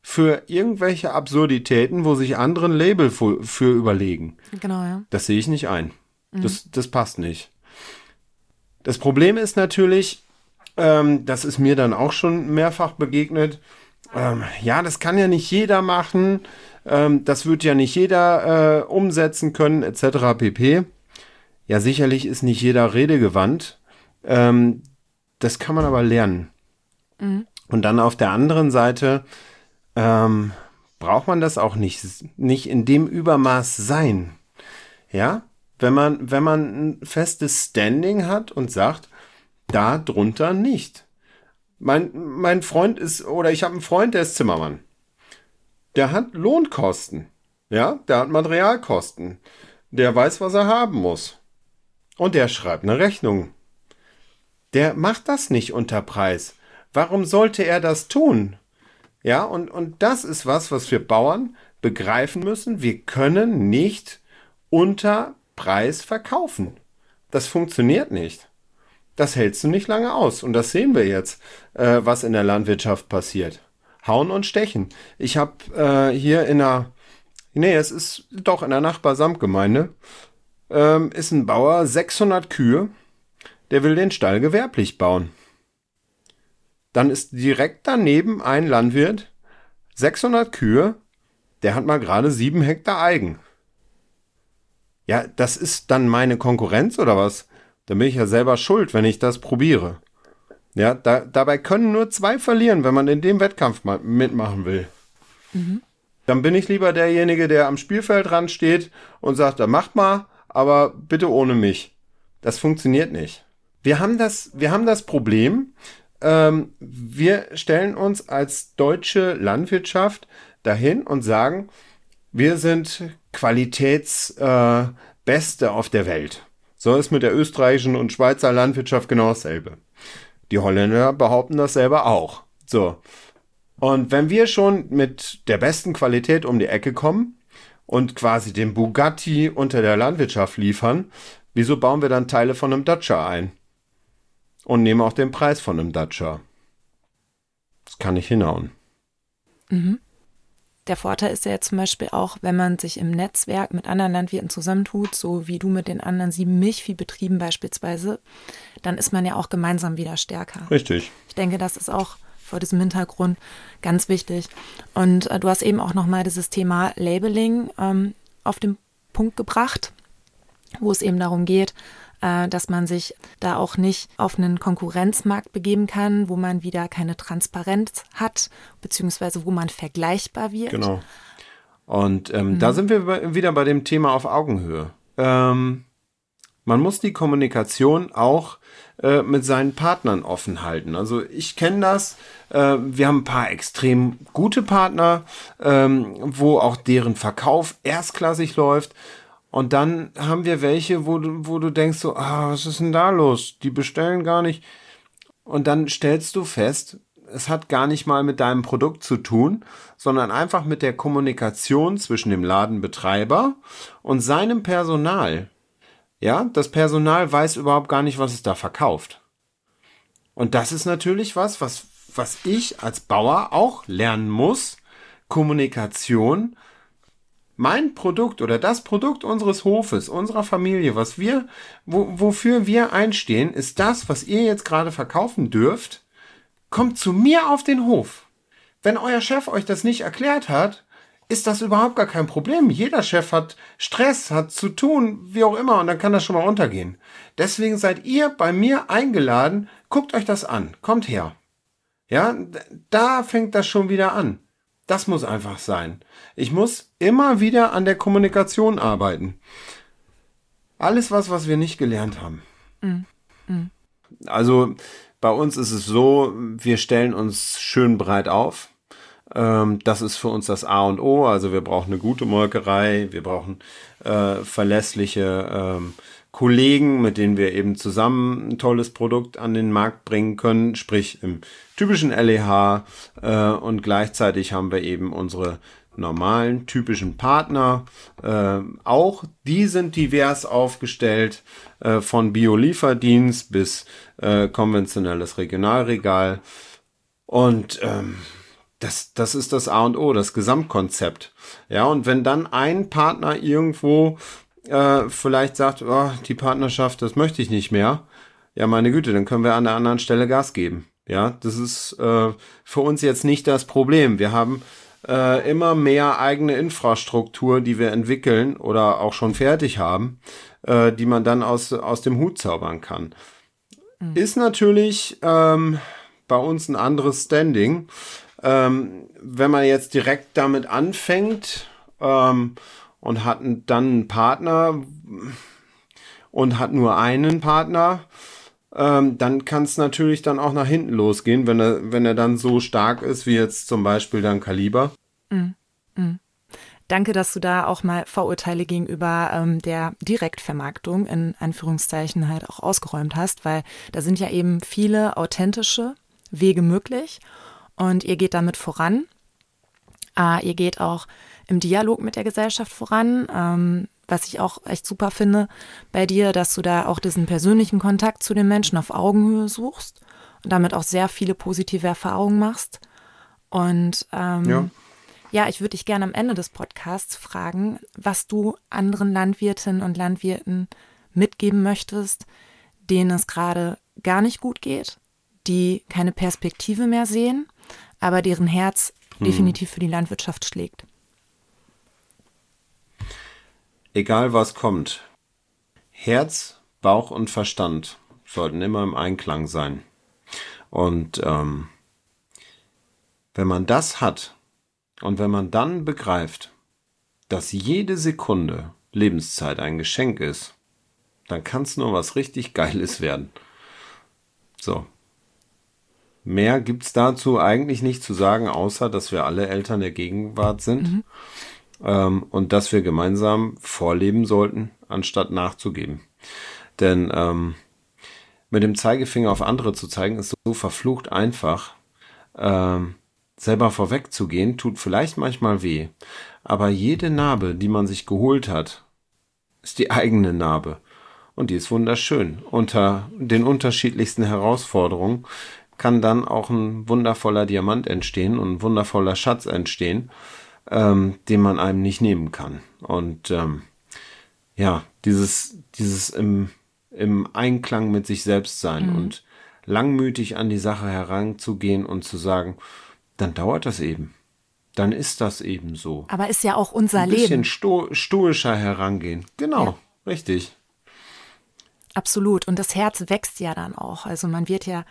für irgendwelche Absurditäten, wo sich anderen Label für, für überlegen. Genau, ja. Das sehe ich nicht ein. Mhm. Das, das passt nicht. Das Problem ist natürlich, ähm, das ist mir dann auch schon mehrfach begegnet, ähm, ja, das kann ja nicht jeder machen ähm, das wird ja nicht jeder äh, umsetzen können, etc. pp. Ja, sicherlich ist nicht jeder redegewandt. Ähm, das kann man aber lernen. Mhm. Und dann auf der anderen Seite ähm, braucht man das auch nicht, nicht in dem Übermaß sein. Ja, wenn man, wenn man ein festes Standing hat und sagt, da drunter nicht. Mein, mein Freund ist, oder ich habe einen Freund, der ist Zimmermann der hat Lohnkosten. Ja, der hat Materialkosten. Der weiß, was er haben muss. Und der schreibt eine Rechnung. Der macht das nicht unter Preis. Warum sollte er das tun? Ja, und, und das ist was, was wir Bauern begreifen müssen, wir können nicht unter Preis verkaufen. Das funktioniert nicht. Das hältst du nicht lange aus. Und das sehen wir jetzt, äh, was in der Landwirtschaft passiert. Hauen und stechen. Ich habe äh, hier in der, nee, es ist doch in der Nachbarsamtgemeinde, ähm, ist ein Bauer, 600 Kühe, der will den Stall gewerblich bauen. Dann ist direkt daneben ein Landwirt, 600 Kühe, der hat mal gerade 7 Hektar Eigen. Ja, das ist dann meine Konkurrenz oder was? Dann bin ich ja selber schuld, wenn ich das probiere. Ja, da, dabei können nur zwei verlieren, wenn man in dem Wettkampf mal mitmachen will. Mhm. Dann bin ich lieber derjenige, der am Spielfeldrand steht und sagt, da macht mal, aber bitte ohne mich. Das funktioniert nicht. Wir haben das, wir haben das Problem, ähm, wir stellen uns als deutsche Landwirtschaft dahin und sagen, wir sind Qualitätsbeste äh, auf der Welt. So ist mit der österreichischen und Schweizer Landwirtschaft genau dasselbe. Die Holländer behaupten das selber auch. So. Und wenn wir schon mit der besten Qualität um die Ecke kommen und quasi den Bugatti unter der Landwirtschaft liefern, wieso bauen wir dann Teile von einem Dacia ein? und nehme auch den Preis von einem Dacia. Das kann nicht hinhauen. Mhm. Der Vorteil ist ja zum Beispiel auch, wenn man sich im Netzwerk mit anderen Landwirten zusammentut, so wie du mit den anderen sieben Milchviehbetrieben beispielsweise, dann ist man ja auch gemeinsam wieder stärker. Richtig. Ich denke, das ist auch vor diesem Hintergrund ganz wichtig. Und äh, du hast eben auch nochmal dieses Thema Labeling ähm, auf den Punkt gebracht, wo es eben darum geht, dass man sich da auch nicht auf einen Konkurrenzmarkt begeben kann, wo man wieder keine Transparenz hat, beziehungsweise wo man vergleichbar wird. Genau. Und ähm, mhm. da sind wir wieder bei dem Thema auf Augenhöhe. Ähm, man muss die Kommunikation auch äh, mit seinen Partnern offen halten. Also ich kenne das. Äh, wir haben ein paar extrem gute Partner, ähm, wo auch deren Verkauf erstklassig läuft. Und dann haben wir welche, wo du, wo du denkst so, ah, was ist denn da los? Die bestellen gar nicht. Und dann stellst du fest, es hat gar nicht mal mit deinem Produkt zu tun, sondern einfach mit der Kommunikation zwischen dem Ladenbetreiber und seinem Personal. Ja, das Personal weiß überhaupt gar nicht, was es da verkauft. Und das ist natürlich was, was, was ich als Bauer auch lernen muss. Kommunikation mein Produkt oder das Produkt unseres Hofes, unserer Familie, was wir, wo, wofür wir einstehen, ist das, was ihr jetzt gerade verkaufen dürft, kommt zu mir auf den Hof. Wenn euer Chef euch das nicht erklärt hat, ist das überhaupt gar kein Problem. Jeder Chef hat Stress, hat zu tun, wie auch immer, und dann kann das schon mal untergehen. Deswegen seid ihr bei mir eingeladen, guckt euch das an, kommt her. Ja, da fängt das schon wieder an. Das muss einfach sein. Ich muss immer wieder an der Kommunikation arbeiten. Alles was, was wir nicht gelernt haben. Mhm. Mhm. Also bei uns ist es so, wir stellen uns schön breit auf. Ähm, das ist für uns das A und O. Also wir brauchen eine gute Molkerei, wir brauchen äh, verlässliche ähm, Kollegen, mit denen wir eben zusammen ein tolles Produkt an den Markt bringen können, sprich im typischen LEH äh, und gleichzeitig haben wir eben unsere normalen typischen Partner. Äh, auch die sind divers aufgestellt, äh, von Bio-Lieferdienst bis äh, konventionelles Regionalregal. Und ähm, das, das ist das A und O, das Gesamtkonzept. Ja, und wenn dann ein Partner irgendwo äh, vielleicht sagt, oh, die Partnerschaft, das möchte ich nicht mehr, ja, meine Güte, dann können wir an der anderen Stelle Gas geben. Ja, das ist äh, für uns jetzt nicht das Problem. Wir haben äh, immer mehr eigene Infrastruktur, die wir entwickeln oder auch schon fertig haben, äh, die man dann aus, aus dem Hut zaubern kann. Mhm. Ist natürlich ähm, bei uns ein anderes Standing. Ähm, wenn man jetzt direkt damit anfängt ähm, und hat dann einen Partner und hat nur einen Partner, ähm, dann kann es natürlich dann auch nach hinten losgehen, wenn er, wenn er dann so stark ist, wie jetzt zum Beispiel dann Kaliber. Mm, mm. Danke, dass du da auch mal Vorurteile gegenüber ähm, der Direktvermarktung in Anführungszeichen halt auch ausgeräumt hast, weil da sind ja eben viele authentische Wege möglich und ihr geht damit voran. Äh, ihr geht auch im Dialog mit der Gesellschaft voran. Ähm, was ich auch echt super finde bei dir, dass du da auch diesen persönlichen Kontakt zu den Menschen auf Augenhöhe suchst und damit auch sehr viele positive Erfahrungen machst. Und ähm, ja. Ja, ich würde dich gerne am Ende des Podcasts fragen, was du anderen Landwirtinnen und Landwirten mitgeben möchtest, denen es gerade gar nicht gut geht, die keine Perspektive mehr sehen, aber deren Herz hm. definitiv für die Landwirtschaft schlägt. Egal was kommt, Herz, Bauch und Verstand sollten immer im Einklang sein. Und ähm, wenn man das hat und wenn man dann begreift, dass jede Sekunde Lebenszeit ein Geschenk ist, dann kann es nur was richtig Geiles werden. So. Mehr gibt es dazu eigentlich nicht zu sagen, außer dass wir alle Eltern der Gegenwart sind mhm. ähm, und dass wir gemeinsam vorleben sollten, anstatt nachzugeben. Denn ähm, mit dem Zeigefinger auf andere zu zeigen, ist so verflucht einfach. Ähm, selber vorwegzugehen, tut vielleicht manchmal weh. Aber jede Narbe, die man sich geholt hat, ist die eigene Narbe. Und die ist wunderschön. Unter den unterschiedlichsten Herausforderungen kann dann auch ein wundervoller Diamant entstehen und ein wundervoller Schatz entstehen, ähm, den man einem nicht nehmen kann. Und ähm, ja, dieses, dieses im, im Einklang mit sich selbst sein mhm. und langmütig an die Sache heranzugehen und zu sagen, dann dauert das eben. Dann ist das eben so. Aber ist ja auch unser Leben. Ein bisschen sto stoischer herangehen. Genau, ja. richtig. Absolut. Und das Herz wächst ja dann auch. Also man wird ja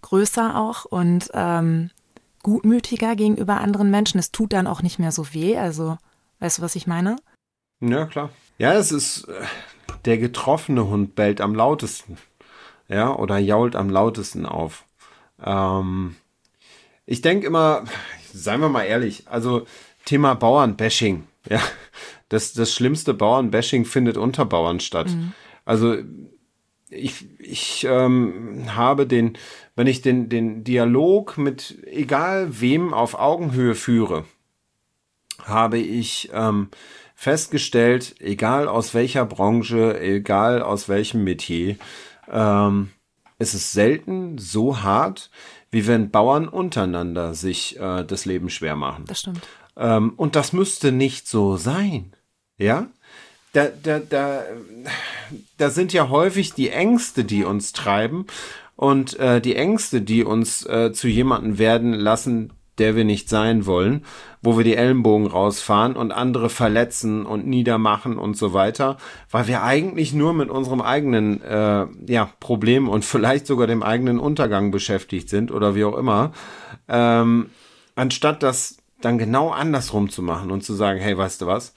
größer auch und ähm, gutmütiger gegenüber anderen Menschen. Es tut dann auch nicht mehr so weh. Also, weißt du, was ich meine? Ja, klar. Ja, es ist, äh, der getroffene Hund bellt am lautesten. Ja, oder jault am lautesten auf. Ähm, ich denke immer, seien wir mal ehrlich, also Thema Bauernbashing, ja, das, das schlimmste Bauernbashing findet unter Bauern statt. Mhm. Also ich, ich ähm, habe den, wenn ich den, den Dialog mit egal wem auf Augenhöhe führe, habe ich ähm, festgestellt, egal aus welcher Branche, egal aus welchem Metier, ähm, es ist selten so hart, wie wenn Bauern untereinander sich äh, das Leben schwer machen. Das stimmt. Ähm, und das müsste nicht so sein. Ja? Da, da, da, da sind ja häufig die Ängste, die uns treiben und äh, die Ängste, die uns äh, zu jemanden werden lassen, der wir nicht sein wollen, wo wir die Ellenbogen rausfahren und andere verletzen und niedermachen und so weiter, weil wir eigentlich nur mit unserem eigenen äh, ja, Problem und vielleicht sogar dem eigenen Untergang beschäftigt sind oder wie auch immer, ähm, anstatt das dann genau andersrum zu machen und zu sagen, hey, weißt du was,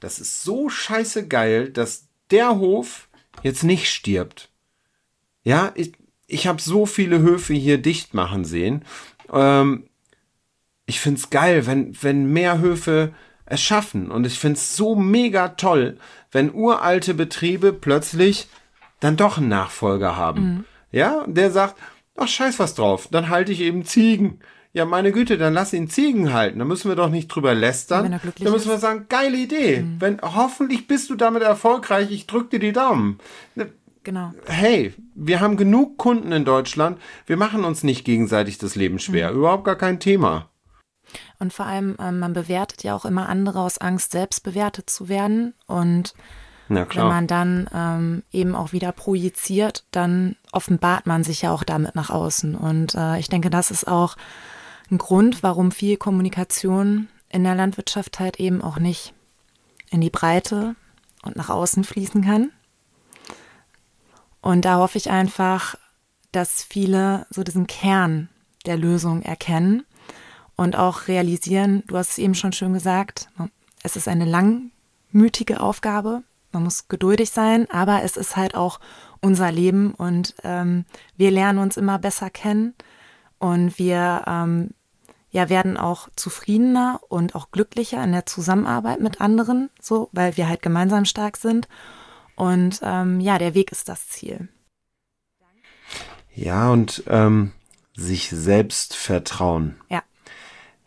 das ist so scheiße geil, dass der Hof jetzt nicht stirbt. Ja, ich, ich habe so viele Höfe hier dicht machen sehen. Ähm, ich find's geil, wenn, wenn mehr Höfe es schaffen. Und ich find's so mega toll, wenn uralte Betriebe plötzlich dann doch einen Nachfolger haben. Mhm. Ja, der sagt, ach scheiß was drauf, dann halte ich eben Ziegen. Ja, meine Güte, dann lass ihn Ziegen halten. Da müssen wir doch nicht drüber lästern. Da müssen wir sagen, geile Idee. Mhm. Wenn, hoffentlich bist du damit erfolgreich. Ich drück dir die Daumen. Ne, genau. Hey, wir haben genug Kunden in Deutschland. Wir machen uns nicht gegenseitig das Leben schwer. Mhm. Überhaupt gar kein Thema. Und vor allem, ähm, man bewertet ja auch immer andere aus Angst, selbst bewertet zu werden. Und wenn man dann ähm, eben auch wieder projiziert, dann offenbart man sich ja auch damit nach außen. Und äh, ich denke, das ist auch ein Grund, warum viel Kommunikation in der Landwirtschaft halt eben auch nicht in die Breite und nach außen fließen kann. Und da hoffe ich einfach, dass viele so diesen Kern der Lösung erkennen und auch realisieren, du hast es eben schon schön gesagt, es ist eine langmütige Aufgabe, man muss geduldig sein, aber es ist halt auch unser Leben und ähm, wir lernen uns immer besser kennen und wir ähm, ja, werden auch zufriedener und auch glücklicher in der Zusammenarbeit mit anderen, so, weil wir halt gemeinsam stark sind. Und ähm, ja, der Weg ist das Ziel. Ja, und ähm, sich selbst vertrauen. Ja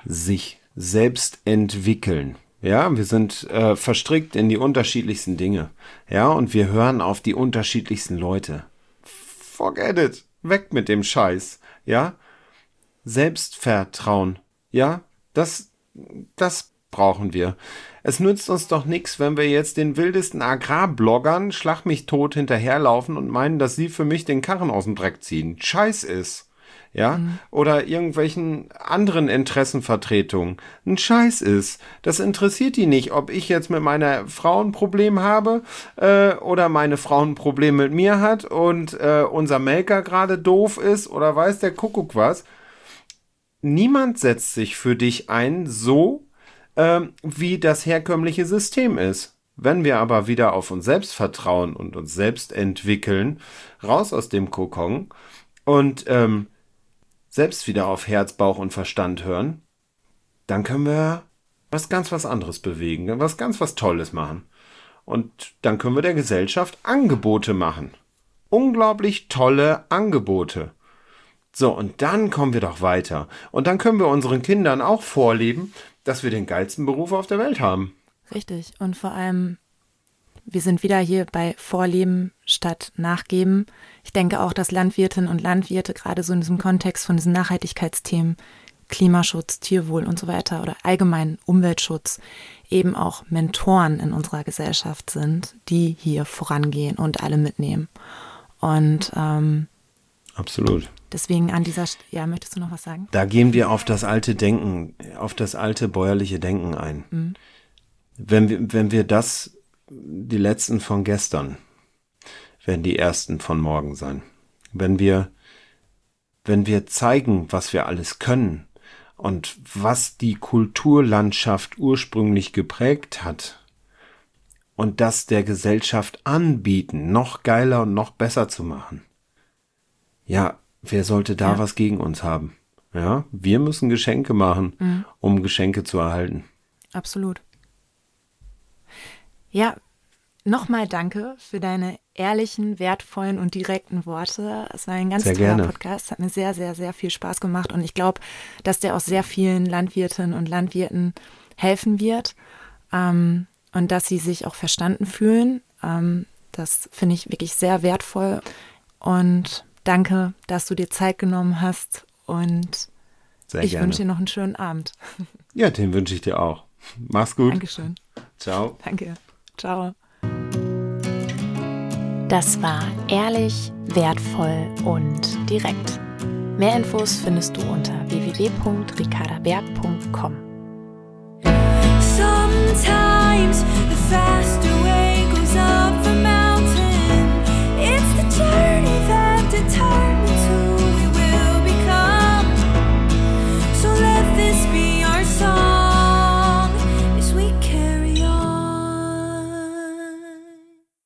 sich selbst entwickeln. Ja, wir sind äh, verstrickt in die unterschiedlichsten Dinge. Ja, und wir hören auf die unterschiedlichsten Leute. Forget it. Weg mit dem Scheiß. Ja? Selbstvertrauen. Ja? Das, das brauchen wir. Es nützt uns doch nichts, wenn wir jetzt den wildesten Agrarbloggern schlag mich tot hinterherlaufen und meinen, dass sie für mich den Karren aus dem Dreck ziehen. Scheiß ist ja, mhm. oder irgendwelchen anderen Interessenvertretungen ein Scheiß ist. Das interessiert die nicht, ob ich jetzt mit meiner Frau ein Problem habe äh, oder meine Frau ein Problem mit mir hat und äh, unser Melker gerade doof ist oder weiß der Kuckuck was. Niemand setzt sich für dich ein, so äh, wie das herkömmliche System ist. Wenn wir aber wieder auf uns selbst vertrauen und uns selbst entwickeln, raus aus dem Kokon und ähm, selbst wieder auf Herz, Bauch und Verstand hören, dann können wir was ganz was anderes bewegen, was ganz was Tolles machen. Und dann können wir der Gesellschaft Angebote machen. Unglaublich tolle Angebote. So, und dann kommen wir doch weiter. Und dann können wir unseren Kindern auch vorleben, dass wir den geilsten Beruf auf der Welt haben. Richtig. Und vor allem wir sind wieder hier bei Vorleben statt Nachgeben. Ich denke auch, dass Landwirtinnen und Landwirte gerade so in diesem Kontext von diesen Nachhaltigkeitsthemen, Klimaschutz, Tierwohl und so weiter oder allgemein Umweltschutz eben auch Mentoren in unserer Gesellschaft sind, die hier vorangehen und alle mitnehmen. Und ähm, absolut. Deswegen an dieser, St ja, möchtest du noch was sagen? Da gehen wir auf das alte Denken, auf das alte bäuerliche Denken ein. Mhm. Wenn wir, wenn wir das die letzten von gestern werden die ersten von morgen sein. Wenn wir, wenn wir zeigen, was wir alles können und was die Kulturlandschaft ursprünglich geprägt hat und das der Gesellschaft anbieten, noch geiler und noch besser zu machen. Ja, wer sollte da ja. was gegen uns haben? Ja, wir müssen Geschenke machen, mhm. um Geschenke zu erhalten. Absolut. Ja, nochmal danke für deine ehrlichen, wertvollen und direkten Worte. Es war ein ganz sehr toller gerne. Podcast. Hat mir sehr, sehr, sehr viel Spaß gemacht und ich glaube, dass der auch sehr vielen Landwirtinnen und Landwirten helfen wird ähm, und dass sie sich auch verstanden fühlen. Ähm, das finde ich wirklich sehr wertvoll und danke, dass du dir Zeit genommen hast und sehr ich wünsche dir noch einen schönen Abend. Ja, den wünsche ich dir auch. Mach's gut. Dankeschön. Ciao. Danke. Ciao. Das war ehrlich, wertvoll und direkt. Mehr Infos findest du unter www.ricardaberg.com. Sometimes the faster way goes on.